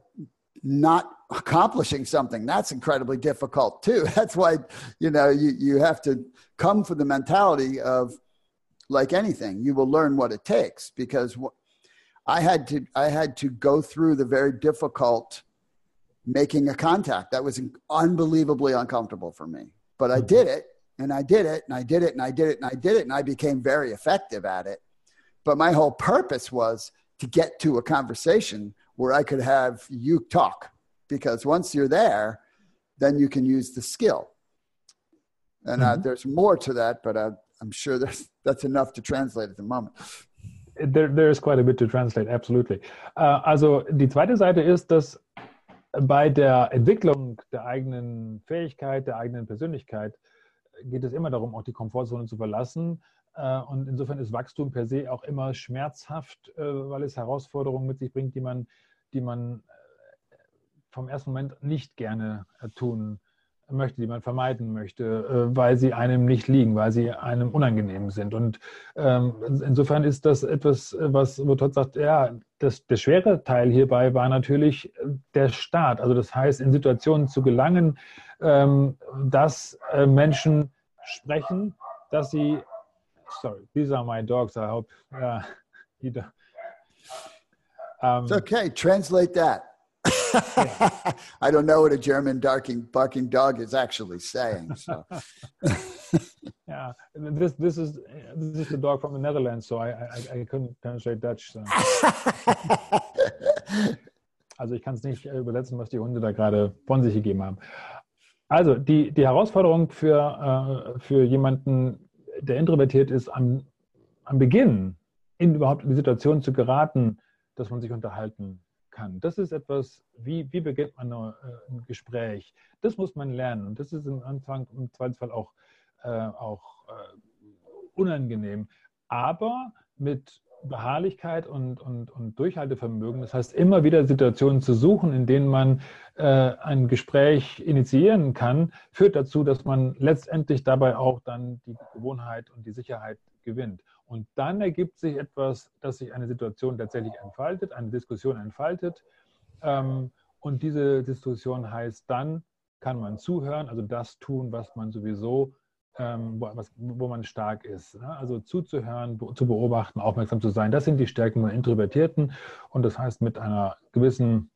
not accomplishing something that's incredibly difficult too [LAUGHS] that's why you know you, you have to come from the mentality of like anything you will learn what it takes because i had to i had to go through the very difficult making a contact. That was unbelievably uncomfortable for me. But I did it and I did it and I did it and I did it and I did it and I became very effective at it. But my whole purpose was to get to a conversation where I could have you talk because once you're there, then you can use the skill. And uh, mm-hmm. uh, there's more to that, but uh, I'm sure there's, that's enough to translate at the moment. There, there is quite a bit to translate, absolutely. Uh, also die zweite Seite ist, dass bei der Entwicklung der eigenen Fähigkeit, der eigenen Persönlichkeit geht es immer darum, auch die Komfortzone zu verlassen. Äh, und insofern ist Wachstum per se auch immer schmerzhaft, äh, weil es Herausforderungen mit sich bringt, die man, die man vom ersten Moment nicht gerne tun möchte, die man vermeiden möchte, äh, weil sie einem nicht liegen, weil sie einem unangenehm sind. Und ähm, insofern ist das etwas, was wo sagt, ja, das, der schwere Teil hierbei war natürlich der Staat. Also das heißt, in Situationen zu gelangen, ähm, dass äh, Menschen sprechen, dass sie, sorry, these are my dogs, I hope, [LAUGHS] uh, don't. Um, It's okay, translate that. [LAUGHS] I don't know what a German barking barking dog is actually saying. So. [LAUGHS] yeah, this this is this is the dog from the Netherlands, so I I, I couldn't translate Dutch. So. [LAUGHS] also ich kann es nicht übersetzen, was die Hunde da gerade von sich gegeben haben. Also die die Herausforderung für äh, für jemanden, der introvertiert ist, am am Beginn in überhaupt in die Situation zu geraten, dass man sich unterhalten kann. Das ist etwas, wie, wie beginnt man äh, ein Gespräch? Das muss man lernen. Und das ist im Anfang, im Zweifelsfall auch, äh, auch äh, unangenehm. Aber mit Beharrlichkeit und, und, und Durchhaltevermögen. Das heißt, immer wieder Situationen zu suchen, in denen man äh, ein Gespräch initiieren kann, führt dazu, dass man letztendlich dabei auch dann die Gewohnheit und die Sicherheit gewinnt. Und dann ergibt sich etwas, dass sich eine Situation tatsächlich entfaltet, eine Diskussion entfaltet. Ähm, und diese Diskussion heißt, dann kann man zuhören, also das tun, was man sowieso, ähm, wo, was, wo, man stark ist. Ne? Also zuzuhören, zu beobachten, aufmerksam zu sein. Das sind die Stärken von Introvertierten. Und das heißt, mit einer gewissen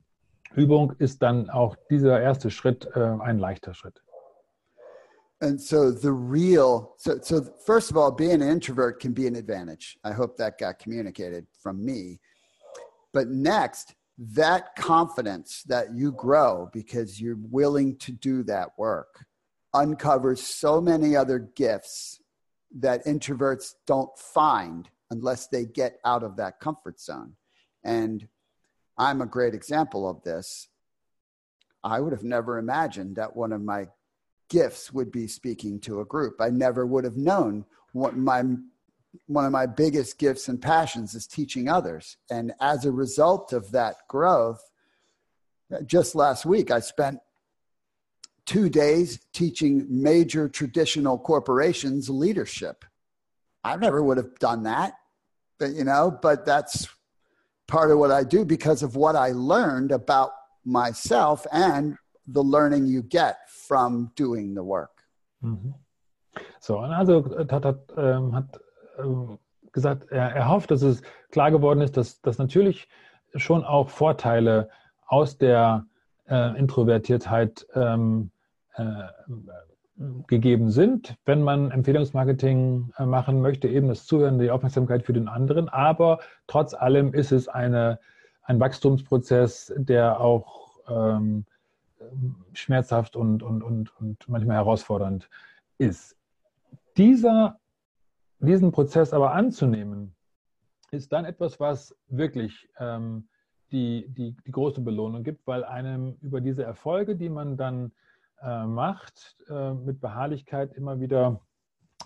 Übung ist dann auch dieser erste Schritt äh, ein leichter Schritt. And so the real so so first of all being an introvert can be an advantage. I hope that got communicated from me. But next that confidence that you grow because you're willing to do that work uncovers so many other gifts that introverts don't find unless they get out of that comfort zone. And i'm a great example of this. I would have never imagined that one of my gifts would be speaking to a group. I never would have known what my one of my biggest gifts and passions is teaching others. And as a result of that growth, just last week I spent two days teaching major traditional corporations leadership. I never would have done that, but you know, but that's part of what I do because of what I learned about myself and the learning you get from doing the work. Mhm. So, also Tat hat, ähm, hat ähm, gesagt, er, er, hofft, dass es klar geworden ist, dass, dass natürlich schon auch Vorteile aus der äh, Introvertiertheit ähm, äh, gegeben sind, wenn man Empfehlungsmarketing äh, machen möchte, eben das Zuhören, die Aufmerksamkeit für den anderen. Aber trotz allem ist es eine, ein Wachstumsprozess, der auch ähm, schmerzhaft und, und, und, und manchmal herausfordernd ist. Dieser, diesen Prozess aber anzunehmen, ist dann etwas, was wirklich ähm, die, die, die große Belohnung gibt, weil einem über diese Erfolge, die man dann äh, macht, äh, mit Beharrlichkeit immer wieder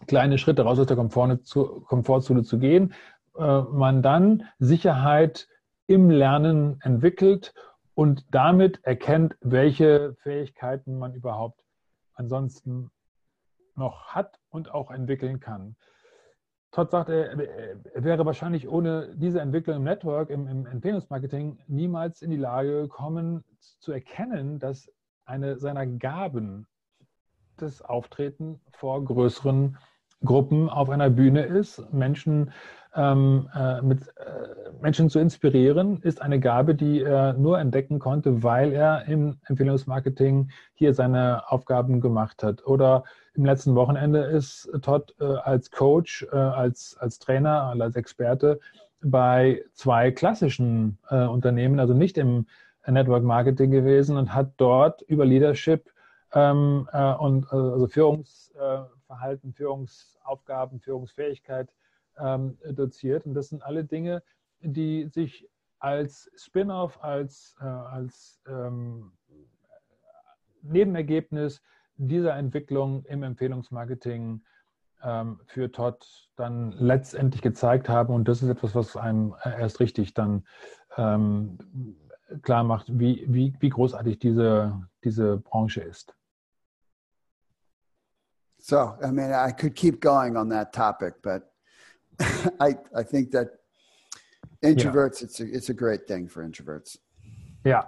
kleine Schritte raus aus der Komfortzone zu gehen, äh, man dann Sicherheit im Lernen entwickelt und damit erkennt, welche Fähigkeiten man überhaupt ansonsten noch hat und auch entwickeln kann. Todd sagt, er, wäre wahrscheinlich ohne diese Entwicklung im Network, im, im Empfehlungsmarketing niemals in die Lage gekommen zu erkennen, dass eine seiner Gaben das Auftreten vor größeren Gruppen auf einer Bühne ist. Menschen ähm, äh, mit äh, Menschen zu inspirieren, ist eine Gabe, die er nur entdecken konnte, weil er im Empfehlungsmarketing hier seine Aufgaben gemacht hat. Oder im letzten Wochenende ist Todd äh, als Coach, äh, als, als Trainer, als Experte bei zwei klassischen äh, Unternehmen, also nicht im Network Marketing gewesen und hat dort über Leadership ähm, äh, und also Führungsverhalten, Führungsaufgaben, Führungsfähigkeit ähm, doziert. Und das sind alle Dinge, die sich als Spin-off, als, äh, als ähm, Nebenergebnis dieser Entwicklung im Empfehlungsmarketing ähm, für Todd dann letztendlich gezeigt haben. Und das ist etwas, was einem erst richtig dann ähm, klar macht, wie, wie, wie großartig diese, diese Branche ist. So, I mean, I could keep going on that topic, but [LAUGHS] I, I think that introverts, yeah. it's, a, it's a great thing for introverts. Yeah.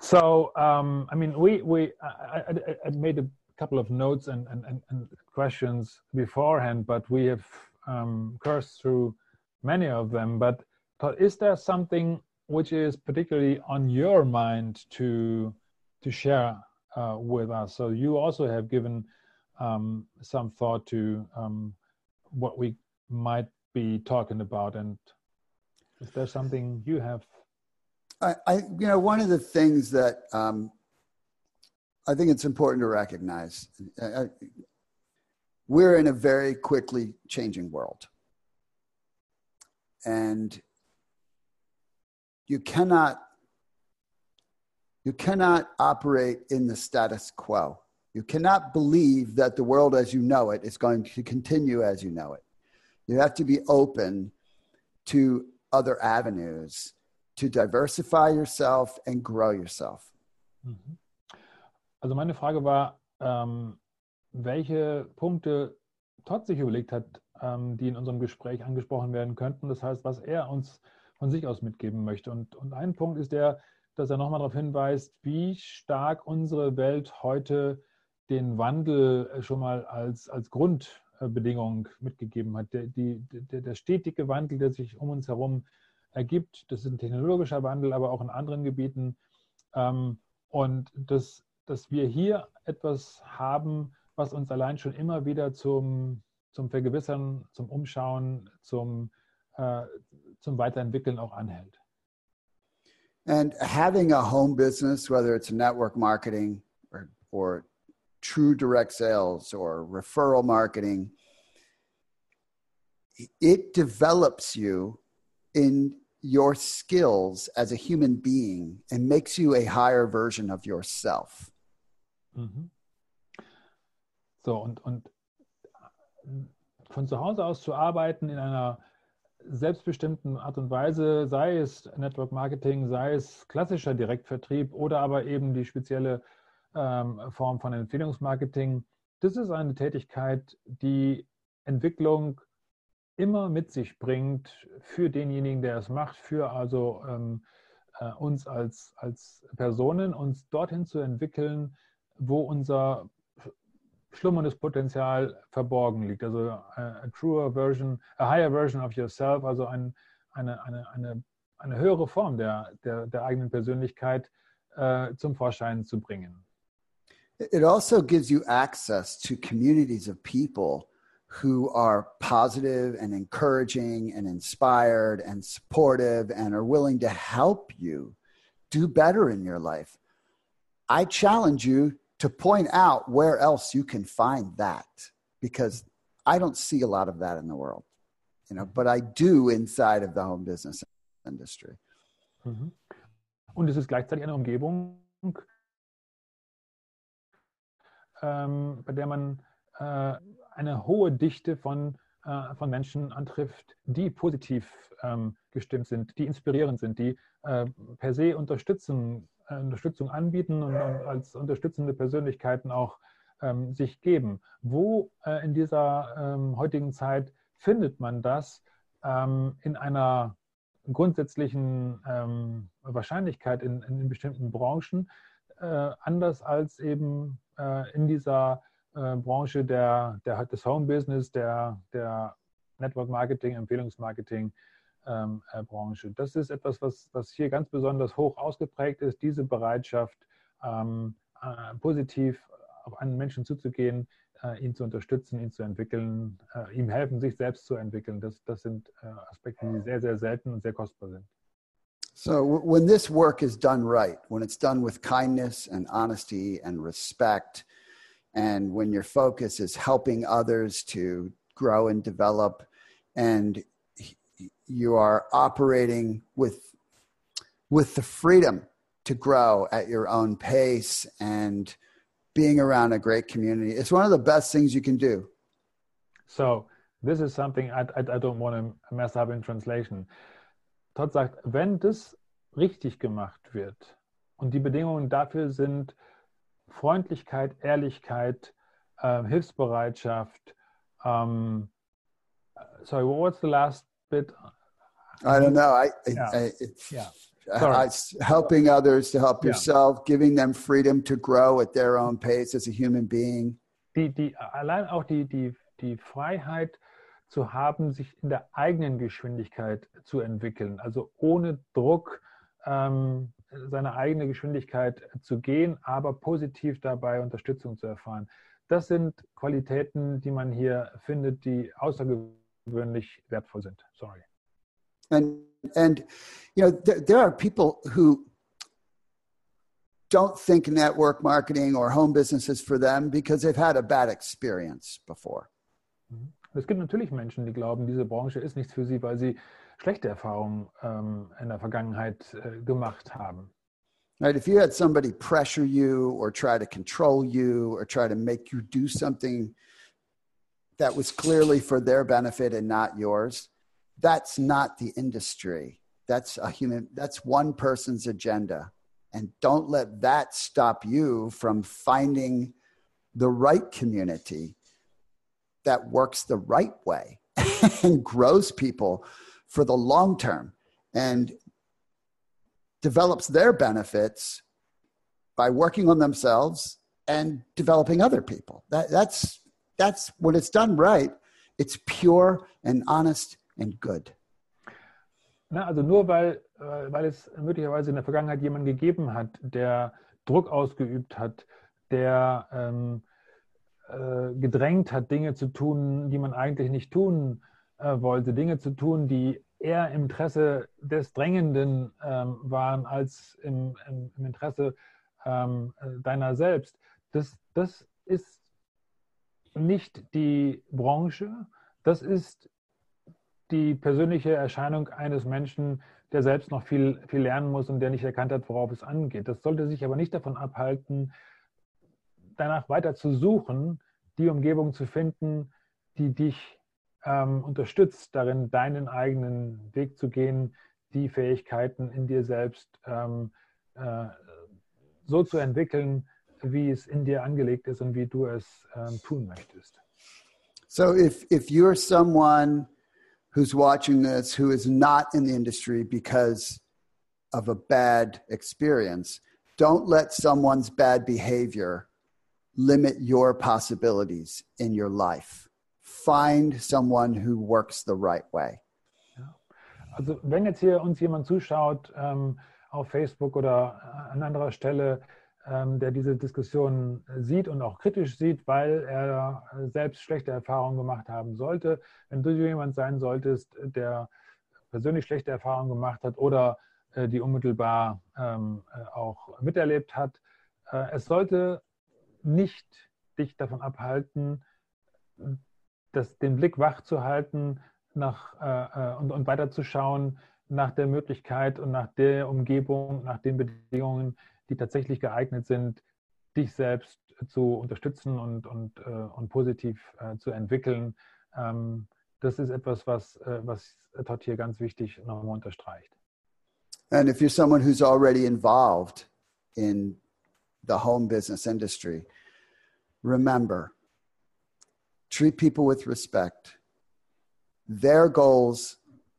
So, um, I mean, we, we I, I, I, made a couple of notes and, and, and questions beforehand, but we have um, cursed through many of them. But but is there something which is particularly on your mind to to share uh, with us? So you also have given um, some thought to um, what we might be talking about, and is there something you have? I, I you know, one of the things that um, I think it's important to recognize. I, we're in a very quickly changing world. And you cannot you cannot operate in the status quo. You cannot believe that the world as you know it is going to continue as you know it. You have to be open to other avenues to diversify yourself and grow yourself. Mhm. Also meine Frage war, ähm, welche Punkte Todd sich überlegt hat, ähm, die in unserem Gespräch angesprochen werden könnten. Das heißt, was er uns von sich aus mitgeben möchte. Und, und ein Punkt ist der, dass er nochmal darauf hinweist, wie stark unsere Welt heute den Wandel äh, schon mal als, als Grundbedingung mitgegeben hat. Der, die, der, der stetige Wandel, der sich um uns herum ergibt, das ist ein technologischer Wandel, aber auch in anderen Gebieten. Ähm, und das, dass wir hier etwas haben, was uns allein schon immer wieder zum, zum Vergewissern, zum Umschauen, zum, äh, zum Weiterentwickeln auch anhält. And having a home business, whether it's network marketing or, or true direct sales or referral marketing, it develops you in your skills as a human being and makes you a higher version of yourself. Mhm. So, und, und von zu Hause aus zu arbeiten in einer selbstbestimmten Art und Weise, sei es Network Marketing, sei es klassischer Direktvertrieb oder aber eben die spezielle ähm, Form von Empfehlungsmarketing, das ist eine Tätigkeit, die Entwicklung immer mit sich bringt für denjenigen, der es macht, für also ähm, äh, uns als, als Personen, uns dorthin zu entwickeln, wo unser schlummerndes Potenzial verborgen liegt. Also a, a truer version, a higher version of yourself, also ein, eine, eine, eine, eine höhere Form der, der, der eigenen Persönlichkeit äh, zum Vorschein zu bringen. It also gives you access to communities of people who are positive and encouraging and inspired and supportive and are willing to help you do better in your life. I challenge you to point out where else you can find that because I don't see a lot of that in the world, you know, but I do inside of the home business industry. Mhm. Und es ist gleichzeitig eine Umgebung, ähm, bei der man äh, eine hohe Dichte von, äh, von Menschen antrifft, die positiv ähm, gestimmt sind, die inspirierend sind, die äh, per se unterstützen äh, Unterstützung anbieten und, und, als unterstützende Persönlichkeiten auch ähm, sich geben. Wo äh, in dieser ähm, heutigen Zeit findet man das ähm, in einer grundsätzlichen ähm, Wahrscheinlichkeit in, in, bestimmten Branchen, äh, anders als eben äh, in dieser äh, Branche der, der des Home Business, der, der Network Marketing, Empfehlungsmarketing ähm, äh, Branche. Das ist etwas, was, was hier ganz besonders hoch ausgeprägt ist, diese Bereitschaft, ähm, äh, positiv auf einen Menschen zuzugehen, äh, ihn zu unterstützen, ihn zu entwickeln, äh, ihm helfen, sich selbst zu entwickeln. Das, das sind äh, Aspekte, die sehr, sehr selten und sehr kostbar sind. So when this work is done right, when it's done with kindness and honesty and respect, and when your focus is helping others to grow and develop, and you are operating with with the freedom to grow at your own pace and being around a great community. It's one of the best things you can do. So this is something I, I, I don't want to mess up in translation. Todd sagt, wenn das richtig gemacht wird und die Bedingungen dafür sind Freundlichkeit, Ehrlichkeit, äh, Hilfsbereitschaft. Um, sorry, what's the last bit? I don't know. I, yeah. I, yeah. I, helping others to help yeah. yourself, giving them freedom to grow at their own pace as a human being. Die, die, allein auch die, die, die Freiheit zu haben, sich in der eigenen Geschwindigkeit zu entwickeln, also ohne Druck ähm, seine eigene Geschwindigkeit zu gehen, aber positiv dabei Unterstützung zu erfahren. Das sind Qualitäten, die man hier findet, die außergewöhnlich wertvoll sind. Sorry. And and you know there, there are people who don't think network marketing or home business is for them because they've had a bad experience before. Es gibt natürlich Menschen, die glauben, diese Branche ist nichts für sie, weil sie schlechte Erfahrungen ähm, in der Vergangenheit äh, gemacht haben. Right, if you had somebody pressure you or try to control you or try to make you do something that was clearly for their benefit and not yours, that's not the industry. That's a human that's one person's agenda. And don't let that stop you from finding the right community that works the right way [LAUGHS] and grows people for the long term and develops their benefits by working on themselves and developing other people. That, that's, that's when it's done right, it's pure and honest and good. Na, also nur weil, äh, weil es möglicherweise in der Vergangenheit jemanden gegeben hat, der Druck ausgeübt hat, der ähm, äh, gedrängt hat, Dinge zu tun, die man eigentlich nicht tun äh, wollte, Dinge zu tun, die eher im Interesse des Drängenden ähm, waren als im, im, im Interesse ähm, deiner selbst. Das, das ist nicht die Branche, das ist die persönliche Erscheinung eines Menschen, der selbst noch viel, viel lernen muss und der nicht erkannt hat, worauf es angeht. Das sollte sich aber nicht davon abhalten, danach weiter zu suchen, die Umgebung zu finden, die dich ähm, unterstützt darin, deinen eigenen Weg zu gehen, die Fähigkeiten in dir selbst ähm, äh, so zu entwickeln, wie es in dir angelegt ist und wie du es ähm, tun möchtest. So if if you're someone who's watching this who is not in the industry because of a bad experience, don't let someone's bad behavior limit your possibilities in your life. Find someone who works the right way. Also wenn jetzt hier uns jemand zuschaut ähm, auf Facebook oder an anderer Stelle, ähm, der diese Diskussion sieht und auch kritisch sieht, weil er selbst schlechte Erfahrungen gemacht haben sollte, wenn du jemand sein solltest, der persönlich schlechte Erfahrungen gemacht hat oder äh, die unmittelbar ähm, äh, auch miterlebt hat, äh, es sollte nicht dich davon abhalten, das, den Blick wach zu halten nach, äh, äh, und, und weiterzuschauen nach der Möglichkeit und nach der Umgebung, nach den Bedingungen, die tatsächlich geeignet sind, dich selbst zu unterstützen und, und, äh, und positiv äh, zu entwickeln. Ähm, das ist etwas, was, äh, was Todd hier ganz wichtig nochmal unterstreicht. And if you're someone who's already involved in the home business industry, remember treat people with respect. Their goals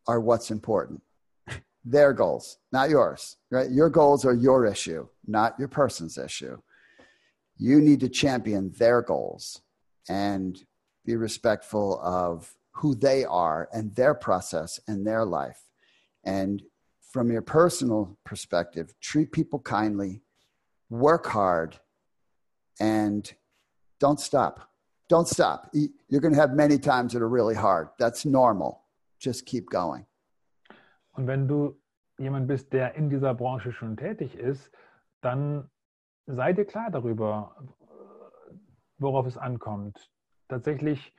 are what's important. [LAUGHS] Their goals, not yours, right? Your goals are your issue, not your person's issue. you need to champion their goals and be respectful of who they are and their process and their life. And from your personal perspective, treat people kindly, work hard, and don't stop. Don't stop. You're going to have many times that are really hard. That's normal. Just keep going. Und wenn du jemand bist, der in dieser Branche schon tätig ist, dann sei dir klar darüber, worauf es ankommt. Tatsächlich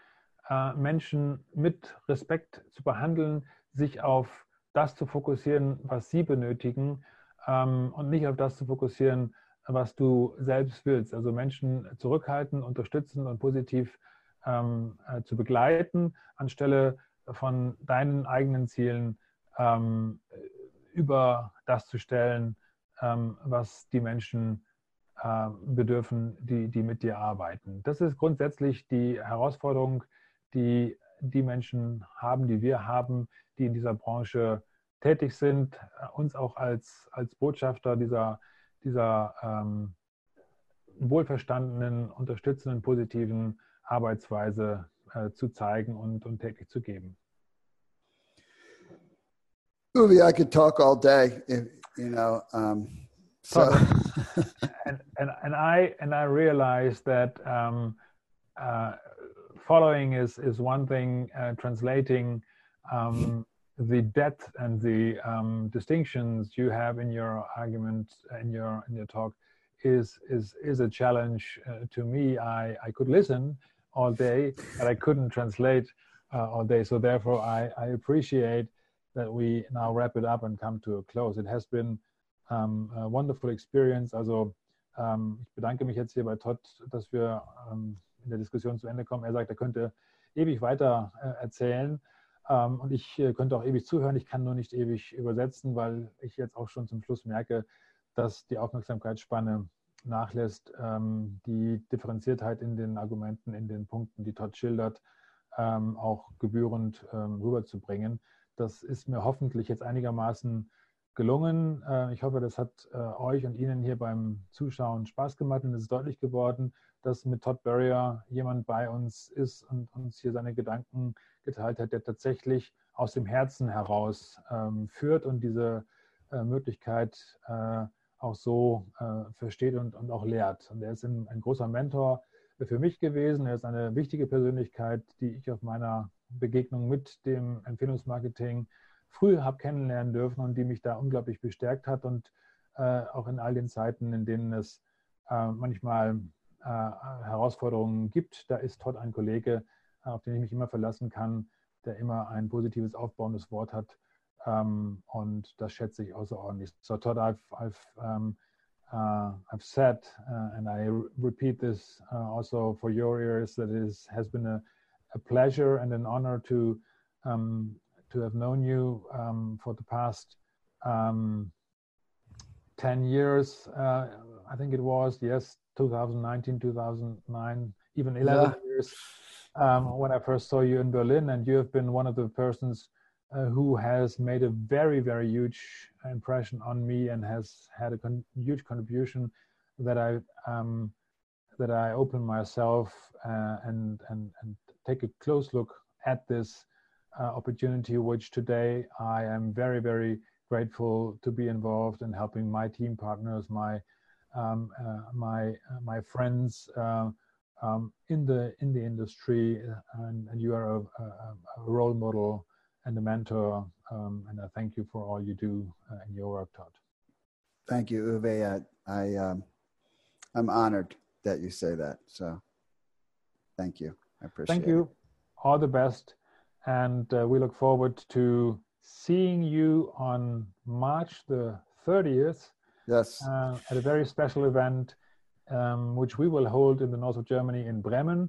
äh, Menschen mit Respekt zu behandeln, sich auf das zu fokussieren, was sie benötigen ähm, und nicht auf das zu fokussieren, was du selbst willst. Also Menschen zurückhalten, unterstützen und positiv ähm, äh, zu begleiten, anstelle von deinen eigenen Zielen ähm, über das zu stellen, ähm, was die Menschen äh, bedürfen, die, die mit dir arbeiten. Das ist grundsätzlich die Herausforderung, die die Menschen haben, die wir haben, die in dieser Branche tätig sind, äh, uns auch als, als Botschafter dieser, dieser ähm, wohlverstandenen, unterstützenden, positiven Arbeitsweise äh, zu zeigen und, und täglich zu geben. Uwe, I could talk all day, if, you know. Um, so. [LAUGHS] and, and, and I and I realized that um, uh, following is is one thing, uh, translating um, the depth and the um, distinctions you have in your argument in your in your talk is is is a challenge uh, to me. I I could listen all day, but I couldn't translate uh, all day. So therefore, I I appreciate that we now wrap it up and come to a close. It has been um, a wonderful experience. Also ähm, ich bedanke mich jetzt hier bei Todd, dass wir ähm, in der Diskussion zu Ende kommen. Er sagt, er könnte ewig weiter äh, erzählen und ich äh, könnte auch ewig zuhören. Ich kann nur nicht ewig übersetzen, weil ich jetzt auch schon zum Schluss merke, dass die Aufmerksamkeitsspanne nachlässt, ähm, die Differenziertheit in den Argumenten, in den Punkten, die Todd schildert, ähm, auch gebührend ähm, rüberzubringen. Das ist mir hoffentlich jetzt einigermaßen gelungen. Äh, ich hoffe, das hat äh, euch und Ihnen hier beim Zuschauen Spaß gemacht und es ist deutlich geworden, dass mit Todd Barrier jemand bei uns ist und uns hier seine Gedanken geteilt hat, der tatsächlich aus dem Herzen heraus ähm, führt und diese äh, Möglichkeit auch so versteht und, und auch lehrt. Und er ist ein, großer Mentor für mich gewesen. Er ist eine wichtige Persönlichkeit, die ich auf meiner Begegnung mit dem Empfehlungsmarketing früh habe kennenlernen dürfen und die mich da unglaublich bestärkt hat und äh, auch in all den Zeiten, in denen es äh, manchmal äh, Herausforderungen gibt, da ist Todd ein Kollege, äh, auf den ich mich immer verlassen kann, der immer ein positives, aufbauendes Wort hat. Um, und das schätze ich außerordentlich. So Todd, I've, I've, um, uh, I've said, uh, and I repeat this uh, also for your ears, that it has been a, a pleasure and an honor to um, to have known you um, for the past um, 10 years. Uh, I think it was, yes, 2019, 2009, even 11 yeah. years um, when I first saw you in Berlin. And you have been one of the persons uh, who has made a very, very huge impression on me and has had a con huge contribution that I um, that I open myself uh, and and and take a close look at this uh, opportunity, which today I am very, very grateful to be involved in helping my team partners, my um, uh, my uh, my friends uh, um, in the in the industry, uh, and, and you are a, a, a, role model and a mentor, um, and I thank you for all you do uh, in your work, Todd. Thank you, Uwe. I, I um, I'm honored that you say that. So, thank you. I appreciate. Thank you. It. All the best and uh, we look forward to seeing you on March the 30th. Yes. Uh, at a very special event, um, which we will hold in the north of Germany in Bremen.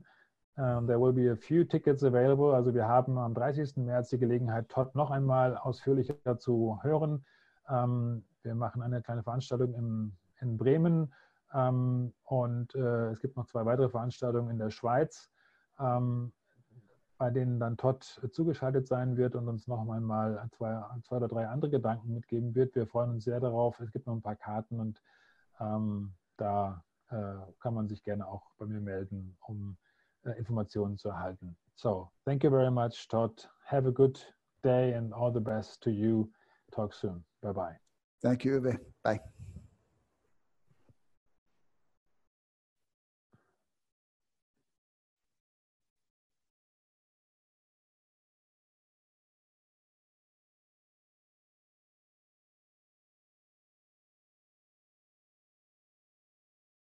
Um, there will be a few tickets available. Also wir haben am 30. März die Gelegenheit, Todd noch einmal ausführlicher zu hören. Ähm, wir machen eine kleine Veranstaltung in, in Bremen ähm, und äh, es gibt noch zwei weitere Veranstaltungen in der Schweiz. Bei denen dann Todd zugeschaltet sein wird und uns noch einmal zwei, zwei oder drei andere Gedanken mitgeben wird. Wir freuen uns sehr darauf. Es gibt noch ein paar Karten und ähm, da äh, kann man sich gerne auch bei mir melden, um äh, Informationen zu erhalten. So, thank you very much, Todd. Have a good day and all the best to you. Talk soon. Bye bye. Thank you, Uwe. Bye.